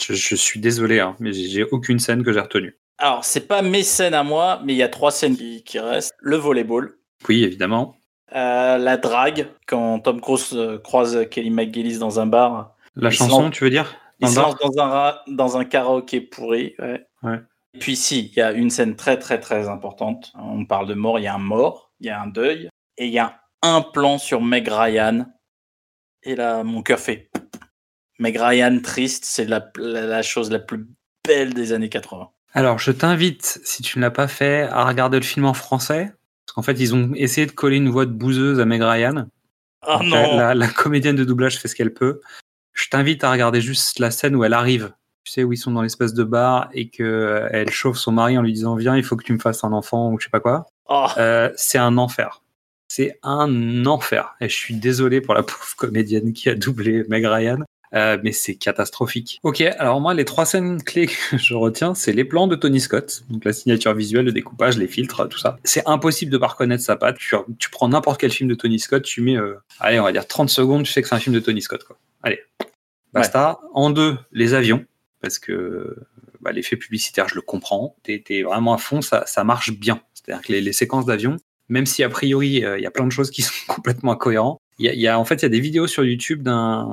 Je, je suis désolé, hein, mais j'ai aucune scène que j'ai retenue. Alors, c'est pas mes scènes à moi, mais il y a trois scènes qui, qui restent. Le volleyball, Oui, évidemment. euh, la drague, quand Tom Cruise euh, croise Kelly McGillis dans un bar. La Il se chanson, lance- tu veux dire? Il Dans se le lance dans un, dans un karaoké pourri. Ouais. Ouais. Et puis si, il y a une scène très très très importante. On parle de mort, il y a un mort, il y a un deuil, et il y a un plan sur Meg Ryan. Et là, mon cœur fait... Meg Ryan triste, c'est la, la, la chose la plus belle des années 80. Alors, je t'invite, si tu ne l'as pas fait, à regarder le film en français. Parce qu'en fait, ils ont essayé de coller une voix de bouseuse à Meg Ryan. Oh non la, la comédienne de doublage fait ce qu'elle peut. Je t'invite à regarder juste la scène où elle arrive. Tu sais, où ils sont dans l'espèce de bar et que euh, elle chauffe son mari en lui disant Viens, il faut que tu me fasses un enfant ou je sais pas quoi. Oh, Euh, c'est un enfer. C'est un enfer. Et je suis désolé pour la [LAUGHS] pauvre comédienne qui a doublé Meg Ryan. Euh, mais c'est catastrophique. Ok, alors moi, les trois scènes clés [LAUGHS] que je retiens, c'est les plans de Tony Scott, donc la signature visuelle, le découpage, les filtres, tout ça. C'est impossible de pas reconnaître sa patte. Tu, tu prends n'importe quel film de Tony Scott, tu mets, euh, allez, on va dire 30 secondes, tu sais que c'est un film de Tony Scott, quoi. Allez, basta. En deux, les avions, parce que bah, l'effet publicitaire, je le comprends. T'es es vraiment à fond, ça, ça marche bien. C'est-à-dire que les, les séquences d'avion, même si a priori euh, il y a plein de choses qui sont [LAUGHS] complètement incohérentes, il y a, y a- en fait il y a des vidéos sur YouTube d'un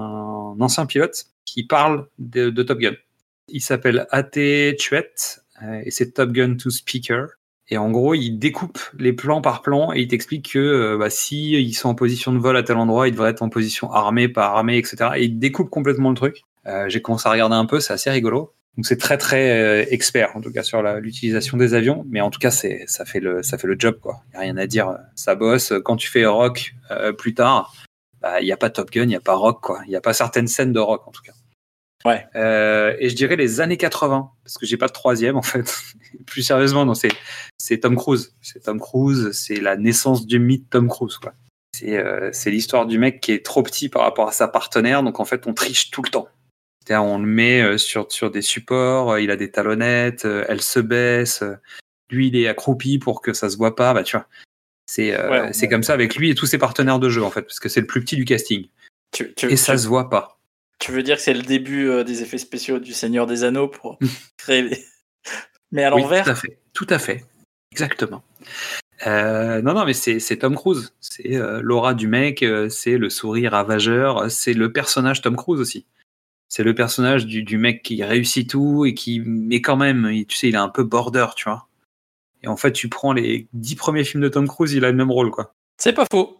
ancien pilote qui parle de, Top Gun. Il s'appelle A.T. Chuet euh, et c'est Top Gun to Speaker. Et en gros, il découpe les plans par plan et il t'explique que euh, bah, si ils sont en position de vol à tel endroit, ils devraient être en position armée, pas armée, etc. Et il découpe complètement le truc. Euh, J'ai commencé à regarder un peu, c'est assez rigolo. Donc c'est très très expert en tout cas sur l'utilisation des avions, mais en tout cas ça fait le ça fait le job quoi. Y a rien à dire, ça bosse. Quand tu fais rock plus tard, bah, il y a pas Top Gun, il y a pas rock quoi. Il y a pas certaines scènes de rock en tout cas. Ouais. Euh, et je dirais les années 80 parce que j'ai pas de troisième en fait. [LAUGHS] plus sérieusement, non c'est c'est Tom Cruise, c'est Tom Cruise, c'est la naissance du mythe Tom Cruise quoi. C'est euh, c'est l'histoire du mec qui est trop petit par rapport à sa partenaire, donc en fait on triche tout le temps. C'est-à-dire, on le met euh, sur, sur des supports, il a des talonnettes, elle se baisse, lui il est accroupi pour que ça se voit pas, bah tu vois. C'est euh, Ouais, c'est ouais. comme ça avec lui et tous ses partenaires de jeu en fait, parce que c'est le plus petit du casting. tu, tu- Et ça se voit pas. tu veux dire que c'est le début euh, des effets spéciaux du Seigneur des Anneaux pour [LAUGHS] créer les... Mais à Oui, l'envers tout à fait. Tout à fait. Exactement. Euh, non, non, mais c'est Tom Cruise. C'est euh, l'aura du mec, c'est le sourire ravageur, c'est le personnage Tom Cruise aussi. C'est le personnage du, du mec qui réussit tout et qui, mais quand même, il- tu sais, il est un peu border, tu vois. Et en fait, tu prends les dix premiers films de Tom Cruise, il a le même rôle, quoi. C'est pas faux.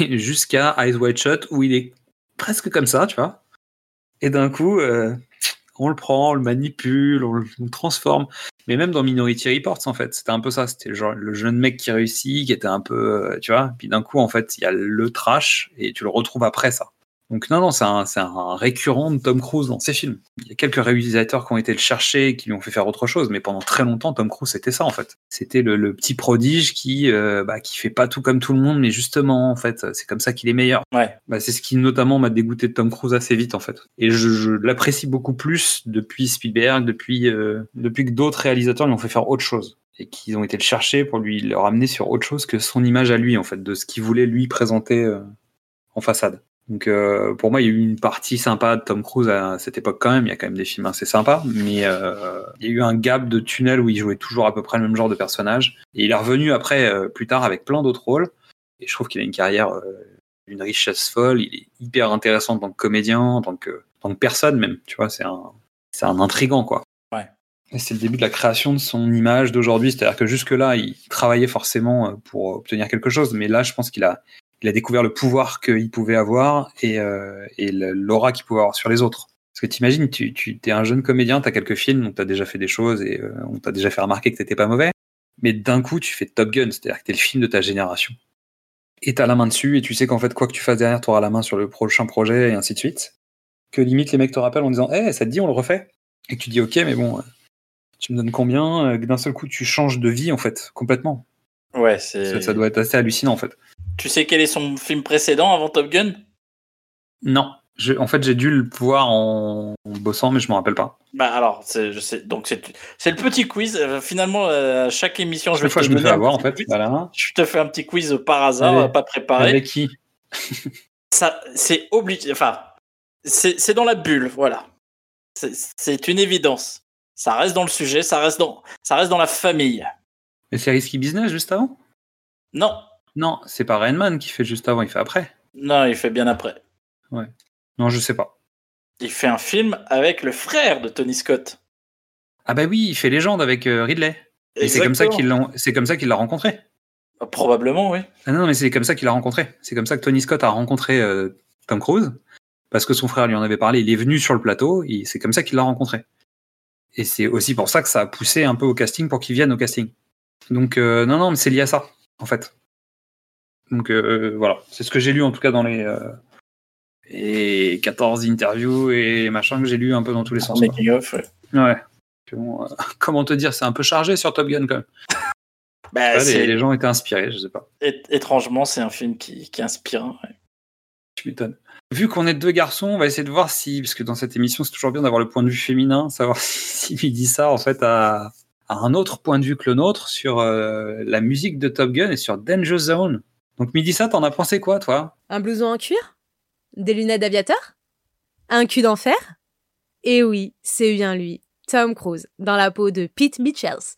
Et Jusqu'à Eyes Wide Shut, où il est presque comme ça, tu vois. Et d'un coup, euh, on le prend, on le manipule, on le, on le transforme. Mais même dans Minority Reports, en fait, c'était un peu ça. C'était genre le jeune mec qui réussit, qui était un peu, euh, tu vois. Puis d'un coup, en fait, il y a le trash et tu le retrouves après ça. Donc non, non, c'est un, c'est un récurrent de Tom Cruise dans ses films. Il y a quelques réalisateurs qui ont été le chercher, et qui lui ont fait faire autre chose, mais pendant très longtemps, Tom Cruise, c'était ça en fait. C'était le, le petit prodige qui, euh, bah, qui fait pas tout comme tout le monde, mais justement, en fait, c'est comme ça qu'il est meilleur. Ouais. Bah, c'est ce qui notamment m'a dégoûté de Tom Cruise assez vite en fait. Et je, je l'apprécie beaucoup plus depuis Spielberg, depuis, euh, depuis que d'autres réalisateurs lui ont fait faire autre chose et qu'ils ont été le chercher pour lui le ramener sur autre chose que son image à lui en fait, de ce qu'il voulait lui présenter euh, en façade. Donc euh, pour moi, il y a eu une partie sympa de Tom Cruise à cette époque quand même. Il y a quand même des films assez sympas, mais euh, il y a eu un gap de tunnel où il jouait toujours à peu près le même genre de personnage. Et il est revenu après, euh, plus tard, avec plein d'autres rôles. Et je trouve qu'il a une carrière d'une richesse folle. Il est hyper intéressant en tant que comédien, en tant que, en tant que personne même. Tu vois, c'est un, c'est un intrigant quoi. Ouais. C'est le début de la création de son image d'aujourd'hui. C'est-à-dire que jusque-là, il travaillait forcément pour obtenir quelque chose, mais là, je pense qu'il a, il a découvert le pouvoir qu'il pouvait avoir et, euh, et l'aura qu'il pouvait avoir sur les autres. Parce que t'imagines, tu, tu es un jeune comédien, t'as quelques films, donc t'as déjà fait des choses et euh, on t'a déjà fait remarquer que t'étais pas mauvais. Mais d'un coup, tu fais Top Gun, c'est-à-dire que t'es le film de ta génération. Et t'as la main dessus et tu sais qu'en fait, quoi que tu fasses derrière, t'auras la main sur le prochain projet et ainsi de suite. Que limite, les mecs te rappellent en disant, Eh, ça te dit, on le refait? Et que tu dis, ok, mais bon, euh, tu me donnes combien? D'un seul coup, tu changes de vie, en fait, complètement. Ouais, c'est. Ça, ça doit être assez hallucinant, en fait. Tu sais quel est son film précédent avant Top Gun? Non. Je- en fait, j'ai dû le voir en, en bossant, mais je me rappelle pas. Bah alors, c'est, je sais. Donc c'est, c'est le petit quiz. Euh, finalement, euh, à chaque émission, je vais fois, te je me fais avoir, en fait. Voilà. Je te fais un petit quiz par hasard, Allez. pas préparé. Avec qui? Ça, c'est obligé. Enfin, c'est, c'est dans la bulle, voilà. C'est, c'est une évidence. Ça reste dans le sujet, ça reste dans, ça reste dans la famille. Mais c'est Risky Business juste avant? Non, Non, c'est pas Rainman qui fait juste avant, il fait après. non, il fait bien après. Non, je sais pas. Il fait un film avec le frère de Tony Scott. Ah bah oui, il fait Légende avec euh, Ridley. Et c'est comme ça qu'il l'a, c'est comme ça qu'il l'a rencontré. Probablement, oui. Ah non, mais c'est comme ça qu'il l'a rencontré. C'est comme ça que Tony Scott a rencontré euh, Tom Cruise, parce que son frère lui en avait parlé. Il est venu sur le plateau, et c'est comme ça qu'il l'a rencontré. Et c'est aussi pour ça que ça a poussé un peu au casting pour qu'il vienne au casting. Donc euh, non, non, mais c'est lié à ça, en fait. Donc euh, voilà, c'est ce que j'ai lu en tout cas dans les euh, et 14 interviews et machin que j'ai lu un peu dans tous les sens. quoi. Making of, ouais. Ouais. Bon, euh, [LAUGHS] comment te dire, c'est un peu chargé sur Top Gun quand même. Bah, Ouais, les, gens étaient inspirés, je sais pas. é- étrangement, c'est un film qui, qui inspire. hein, ouais. Tu m'étonnes. Vu qu'on est deux garçons, on va essayer de voir si, parce que dans cette émission, c'est toujours bien d'avoir le point de vue féminin, savoir [LAUGHS] si lui dit ça en fait à, à un autre point de vue que le nôtre sur euh, la musique de Top Gun et sur Danger Zone. Donc Midissa, t'en as pensé quoi, toi? Un blouson en cuir? Des lunettes d'aviateur? Un cul d'enfer? Et oui, c'est bien lui, Tom Cruise, dans la peau de Pete Mitchells,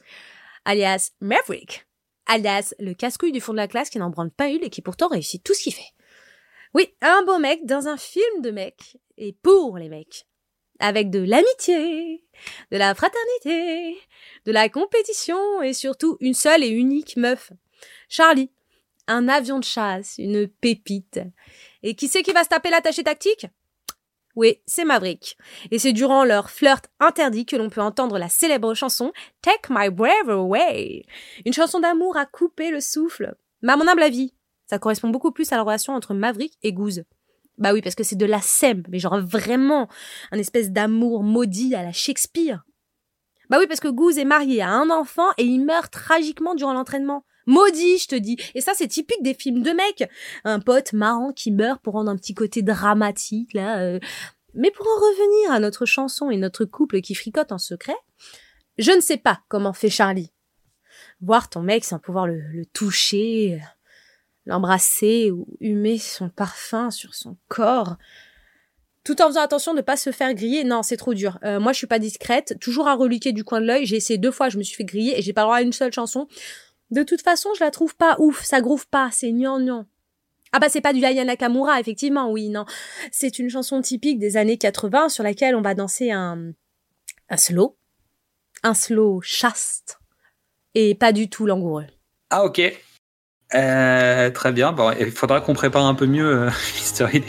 alias Maverick, alias le casse-couille du fond de la classe qui n'en branle pas une et qui pourtant réussit tout ce qu'il fait. Oui, un beau mec dans un film de mecs, et pour les mecs. Avec de l'amitié, de la fraternité, de la compétition et surtout une seule et unique meuf. Charlie, un avion de chasse, une pépite. Et qui c'est qui va se taper l'attaché tactique? Oui, c'est Maverick. Et c'est durant leur flirt interdit que l'on peut entendre la célèbre chanson Take My Breath Away. Une chanson d'amour à couper le souffle. Mais à mon humble avis, ça correspond beaucoup plus à la relation entre Maverick et Goose. Bah oui, parce que c'est de la sème, mais genre vraiment un espèce d'amour maudit à la Shakespeare. Bah oui, parce que Goose est marié à un enfant et il meurt tragiquement durant l'entraînement. Maudit, je te dis. Et ça, c'est typique des films de mecs. Un pote marrant qui meurt pour rendre un petit côté dramatique, là. euh. Mais pour en revenir à notre chanson et notre couple qui fricote en secret, je ne sais pas comment fait Charlie. Voir ton mec sans pouvoir le, le toucher, l'embrasser ou humer son parfum sur son corps, tout en faisant attention de ne pas se faire griller. Non, c'est trop dur. Euh, moi, je suis pas discrète. Toujours à reliquer du coin de l'œil. J'ai essayé deux fois, je me suis fait griller et j'ai pas le droit à une seule chanson. De toute façon, je la trouve pas ouf, ça groove pas, c'est gnangnan. Ah bah c'est pas du Aya Nakamura, effectivement, oui, non. C'est une chanson typique des années 80 sur laquelle on va danser un, un slow. Un slow chaste. Et pas du tout langoureux. Ah ok. Euh, très bien. Bon, il faudra qu'on prépare un peu mieux euh, [LAUGHS] l'histoire des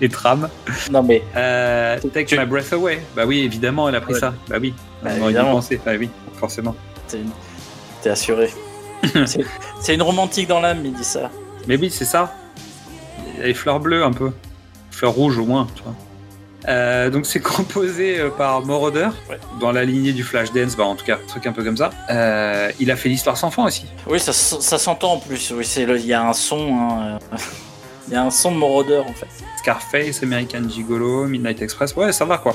les, trames. Non mais Euh, Take tu- My Breath Away. Bah oui, évidemment, elle a pris Ouais. ça. Bah oui. Bah, on aurait dû évidemment. penser. Bah oui, forcément. t'es t'es assuré. [LAUGHS] C'est- une romantique dans l'âme, il dit ça. Mais oui, c'est ça. Il y a les fleurs bleues un peu. Fleurs rouges au moins, tu vois. Euh, donc c'est [LAUGHS] composé euh, par Moroder, Ouais. dans la lignée du Flashdance, bah en tout cas, un truc un peu comme ça. Euh, il a fait l'histoire sans fin aussi. Oui, ça, ça s'entend en plus. Oui, c'est il y a un son. hein, [LAUGHS] Il y a un son de Moroder en fait. Scarface, American Gigolo, Midnight Express, ouais, ça va quoi.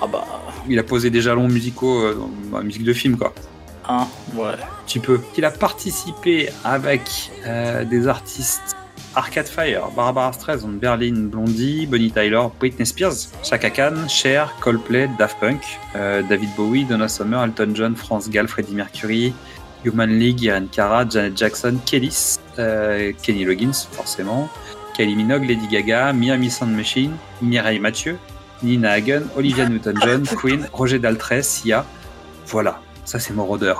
Ah bah, Il a posé des jalons musicaux dans la musique de film quoi. Un. Un petit peu. Il a participé avec euh, des artistes Arcade Fire, Barbara Streisand, Berlin, Blondie, Bonnie Tyler, Britney Spears, Chaka Khan, Cher, Coldplay, Daft Punk, euh, David Bowie, Donna Summer, Elton John, France Gall, Freddie Mercury, Human League, Irene Cara, Janet Jackson, Kellys, euh, Kenny Loggins forcément, Kylie Minogue, Lady Gaga, Miami Sound Machine, Mireille Mathieu, Nina Hagen, Olivia [LAUGHS] Newton-John, Queen, Roger Daltrey, Sia. Voilà, ça c'est Moroder.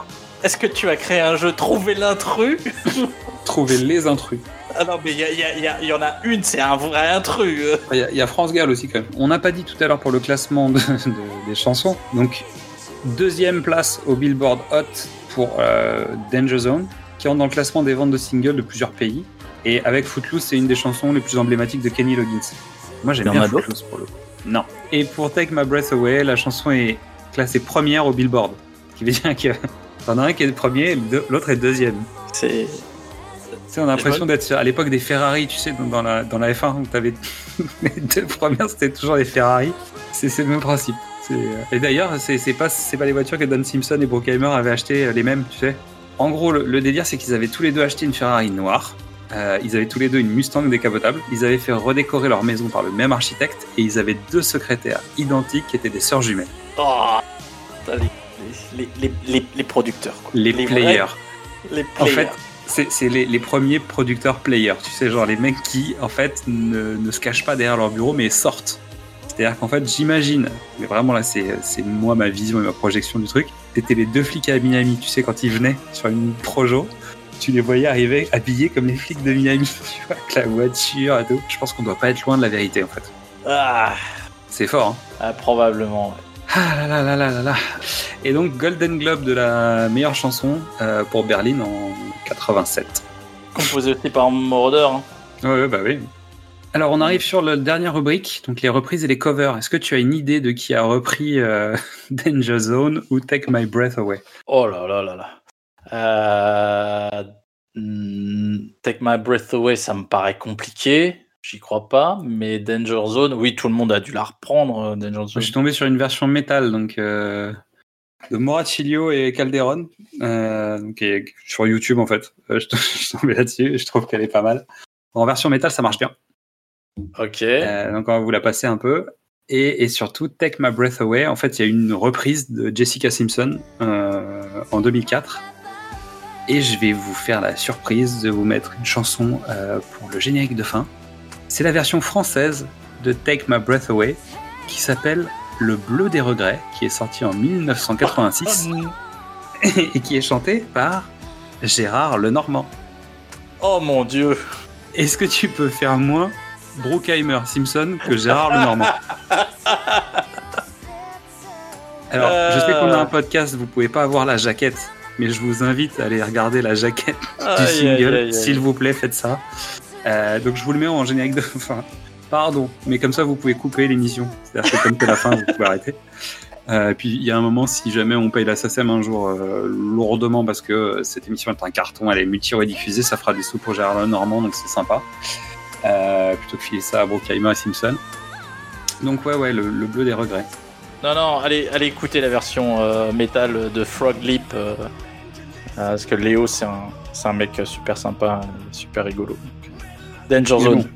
Est-ce que tu as créé un jeu Trouver l'intrus? [LAUGHS] Trouver les intrus. Ah non, mais il y, en a une, c'est un vrai intrus. euh. Il y, a- il y a France Gall aussi quand même. On n'a pas dit tout à l'heure pour le classement de- [LAUGHS] de- des chansons. Donc deuxième place au Billboard Hot pour euh, Danger Zone, qui entre dans le classement des ventes de singles de plusieurs pays. Et avec Footloose, c'est une des chansons les plus emblématiques de Kenny Loggins. Moi j'aime bien Footloose pour le coup. Non. Et pour Take My Breath Away, la chanson est classée première au Billboard. Ce qui veut dire que t'en as un qui est premier, le deux- l'autre est deuxième. C'est. Tu sais, on a l'impression d'être à l'époque des Ferrari, tu sais, dans, la, dans la F1, où t'avais [LAUGHS] les deux premières, c'était toujours des Ferrari. C'est le même principe. Euh, Et d'ailleurs, c'est pas, pas les voitures que Don Simpson et Brookheimer avaient acheté euh, les mêmes, tu sais. En gros, le, le délire, c'est qu'ils avaient tous les deux acheté une Ferrari noire. Euh, ils avaient tous les deux une Mustang décapotable. Ils avaient fait redécorer leur maison par le même architecte et ils avaient deux secrétaires identiques qui étaient des sœurs jumelles. Oh, les, les, les, les, les producteurs. Quoi. Les, vrais- players. En fait, c'est les, les premiers producteurs players. Tu sais, genre les mecs qui, en fait, ne, ne se cachent pas derrière leur bureau, mais sortent. C'est-à-dire qu'en fait, j'imagine, mais vraiment là, c'est c'est moi, ma vision et ma projection du truc. C'était les deux flics à Miami, tu sais, quand ils venaient sur une projo, tu les voyais arriver habillés comme les flics de Miami, [LAUGHS] tu vois, avec la voiture et tout. Je pense qu'on doit pas être loin de la vérité, en fait. Ah, C'est fort, hein. ah, probablement. ouais. Ah là là là là là là. Et donc Golden Globe de la meilleure chanson euh, pour Berlin en 87. Composé aussi par Moroder. hein. Ouais, ouais, bah oui. Alors on arrive sur la dernière rubrique, donc les reprises et les covers. Est-ce que tu as une idée de qui a repris euh, [LAUGHS] Danger Zone ou Take My Breath Away? Oh là là là là. Euh, hmm, Take My Breath Away, ça me paraît compliqué. J'y crois pas. Mais Danger Zone, oui, tout le monde a dû la reprendre. euh, Danger Je Zone. suis tombé sur une version métal, donc euh, de Moracilio et Calderon, euh, donc, sur YouTube en fait. Euh, je, [LAUGHS] je suis tombé là-dessus, je trouve qu'elle est pas mal. En version métal, ça marche bien. Ok. Donc on va vous la passer un peu. Et, et surtout, Take My Breath Away, en fait, il y a une reprise de Jessica Simpson en 2004. Et je vais vous faire la surprise de vous mettre une chanson euh, pour le générique de fin. C'est la version française de Take My Breath Away qui s'appelle Le Bleu des Regrets, qui est sorti en 1986 [LAUGHS] et qui est chanté par Gérard Lenormand. Oh mon dieu. Est-ce que tu peux faire moins Brookheimer Simpson que Gérard Lenormand? [LAUGHS] Alors, je sais qu'on a un podcast, vous pouvez pas avoir la jaquette, mais je vous invite à aller regarder la jaquette du single. S'il vous plaît, faites ça. Euh, donc, je vous le mets en générique de [LAUGHS] fin. Pardon, mais comme ça, vous pouvez couper l'émission. C'est-à-dire que comme c'est la fin, vous pouvez arrêter. Euh, puis il y a un moment, si jamais on paye la SACEM un jour euh, lourdement parce que cette émission est un carton, elle est multi-rediffusée, ça fera des sous pour Gérard Lenormand, donc c'est sympa. Plutôt que filer ça à Brookheimer et Simpson. Donc ouais, ouais, le, le bleu des regrets. Non, non, allez, allez écouter la version métal de Frog Leap. parce que Léo, c'est un, un mec super sympa, super rigolo. Danger Zone. bon,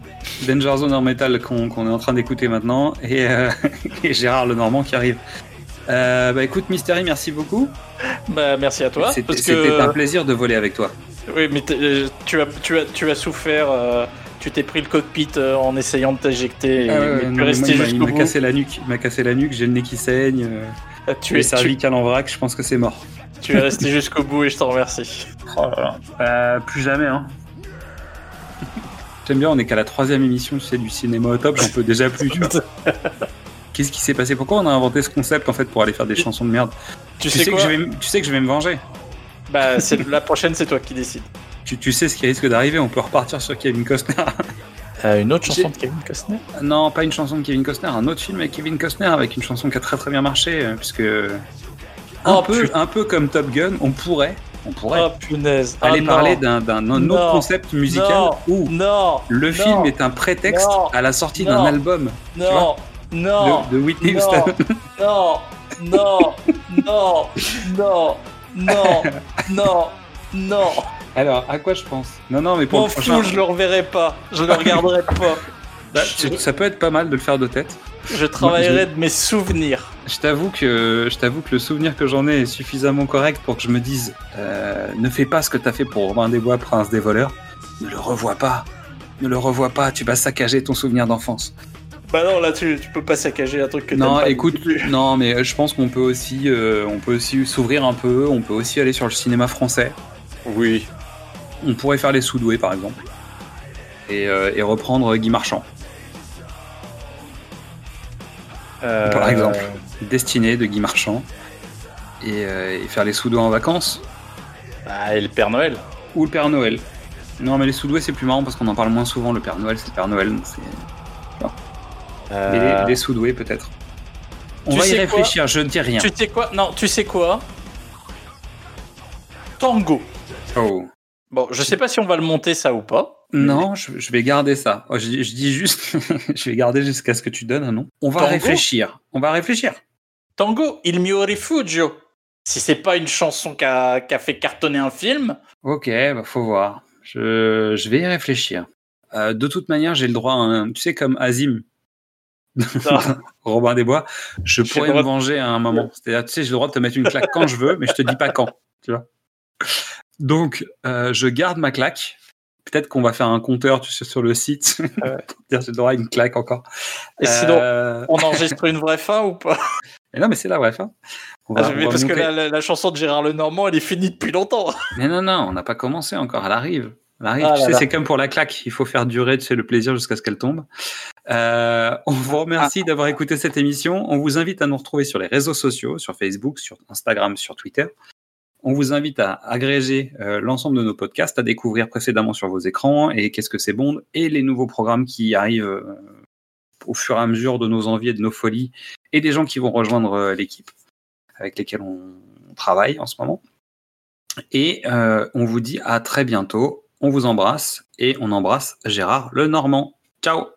Danger Zone en métal qu'on est en train d'écouter maintenant et, euh, [LAUGHS] et Gérard Lenormand qui arrive. Euh, bah écoute, Mystery, merci beaucoup. Bah, merci à toi. C'était que... un plaisir de voler avec toi. Oui, mais euh, tu as, tu as, tu as souffert. euh, tu t'es pris le cockpit euh, en essayant de t'éjecter. et- Ah mais tu non, es mais resté moi, il m'a- il jusqu'au bout. cassé la nuque. Il m'a cassé la nuque, j'ai le nez qui saigne. euh, Tu es, tu, cervicales en vrac, je pense que c'est mort. tu es resté [LAUGHS] jusqu'au bout et je t'en remercie. Oh là là. Euh, plus jamais, hein. J'aime bien, on est qu'à la troisième émission, tu sais, du cinéma au top, j'en peux déjà plus, tu vois. [LAUGHS] Qu'est-ce qui s'est passé? Pourquoi on a inventé ce concept, en fait, pour aller faire des chansons de merde? Tu, tu sais, sais, que je vais, m- tu sais que je vais me venger. Bah, c'est la prochaine, c'est toi qui décides. Tu, tu sais ce qui risque d'arriver, on peut repartir sur Kevin Costner. [LAUGHS] Euh, une autre chanson de Kevin Costner? Non, pas une chanson de Kevin Costner, un autre film avec Kevin Costner, avec une chanson qui a très très bien marché, euh, puisque... Un, Oh, peu, putain. un peu comme Top Gun, on pourrait, on pourrait Oh punaise. aller Ah, parler d'un d'un autre Non. concept musical Non. où Non le Non. film est un prétexte Non. à la sortie d'un album Non Non de, de Whitney Non. Houston. Non Non Non Non Non Non Non Alors, à quoi je pense? Non, non, mais pour M'en le prochain, fous, je le reverrai pas. Je le regarderai pas. bah, ça peut être pas mal de le faire de tête. Je travaillerai de mes souvenirs. Je t'avoue que je t'avoue que le souvenir que j'en ai est suffisamment correct pour que je me dise euh, ne fais pas ce que t'as fait pour Robin des Bois, Prince des voleurs. Ne le revois pas. Ne le revois pas. Tu vas saccager ton souvenir d'enfance. Bah non, là, tu, tu peux pas saccager un truc que Non, pas écoute, non plus. non, mais je pense qu'on peut aussi, euh, on peut aussi s'ouvrir un peu. On peut aussi aller sur le cinéma français. Oui. On pourrait faire les Soudoués, par exemple, et, euh, et reprendre Guy Marchand, par exemple. Destinée de Guy Marchand, et, euh, et faire les Soudoués en vacances. Ah, et le Père Noël. Ou le Père Noël. Non, mais les Soudoués, c'est plus marrant parce qu'on en parle moins souvent. Le Père Noël, c'est le Père Noël. donc c'est- Euh, Mais les, les Soudoués, peut-être. On Tu va y sais quoi réfléchir, je ne dis rien. Tu sais quoi? Non, tu sais quoi? Tango. Oh. Bon, je sais pas si on va le monter ça ou pas. Non, je, je vais garder ça. Oh, je, je dis juste, [LAUGHS] je vais garder jusqu'à ce que tu donnes un nom. On va Tango réfléchir. On va réfléchir. Tango, Il mio rifugio. Si c'est pas une chanson qui a, fait cartonner un film, Ok, bah faut voir. Je, je vais y réfléchir. Euh, de toute manière, j'ai le droit à un, tu sais, comme Azim. [LAUGHS] Robin des Bois, je pourrais me droit- venger à un moment. C'est-à-dire, tu sais, j'ai le droit de te mettre une claque quand je veux, mais je te dis pas quand, tu vois. Donc, euh, je garde ma claque. Peut-être qu'on va faire un compteur, tu sais, sur le site. [LAUGHS] pour dire, j'ai le droit à une claque encore. Et sinon, Euh, on enregistre une vraie fin ou pas? [LAUGHS] Mais non, mais c'est la vraie fin. On Ah, on va Parce que la, la- la chanson de Gérard Lenormand, elle est finie depuis longtemps. [LAUGHS] Mais non, non, on n'a pas commencé encore. Elle arrive. Elle arrive. Ah tu là sais, là. c'est comme pour la claque. Il faut faire durer, tu sais, le plaisir jusqu'à ce qu'elle tombe. Euh, on vous Ah. remercie d'avoir écouté cette émission. On vous invite à nous retrouver sur les réseaux sociaux, sur Facebook, sur Instagram, sur Twitter. On vous invite à agréger euh, l'ensemble de nos podcasts, à découvrir précédemment sur vos écrans et qu'est-ce que c'est Bond et les nouveaux programmes qui arrivent euh, au fur et à mesure de nos envies et de nos folies et des gens qui vont rejoindre euh, l'équipe avec lesquels on travaille en ce moment. Et on vous dit à très bientôt. On vous embrasse et on embrasse Gérard le Normand. Ciao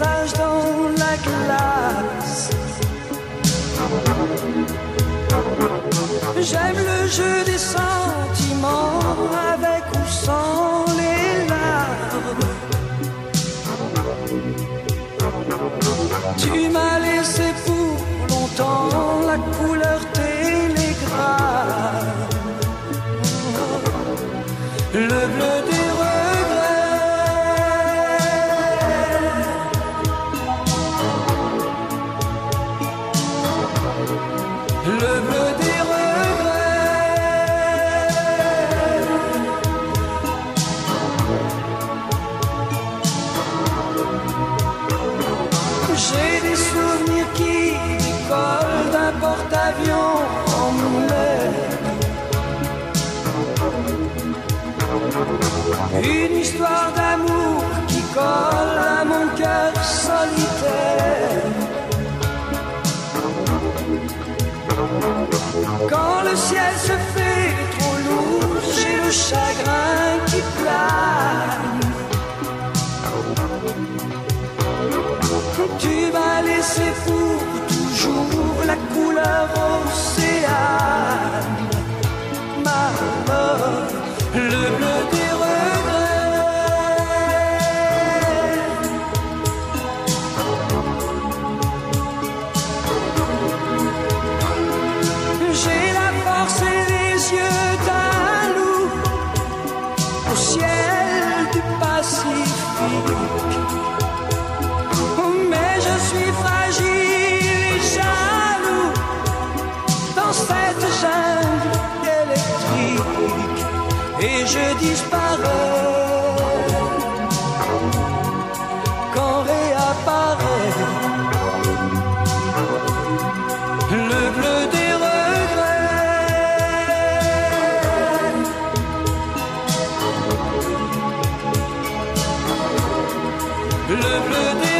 dans la glace. J'aime le jeu des sentiments avec ou sans les larmes. Tu m'as laissé pour Une histoire d'amour qui colle à mon cœur solitaire. Quand le ciel se fait trop lourd, j'ai le chagrin le bleu des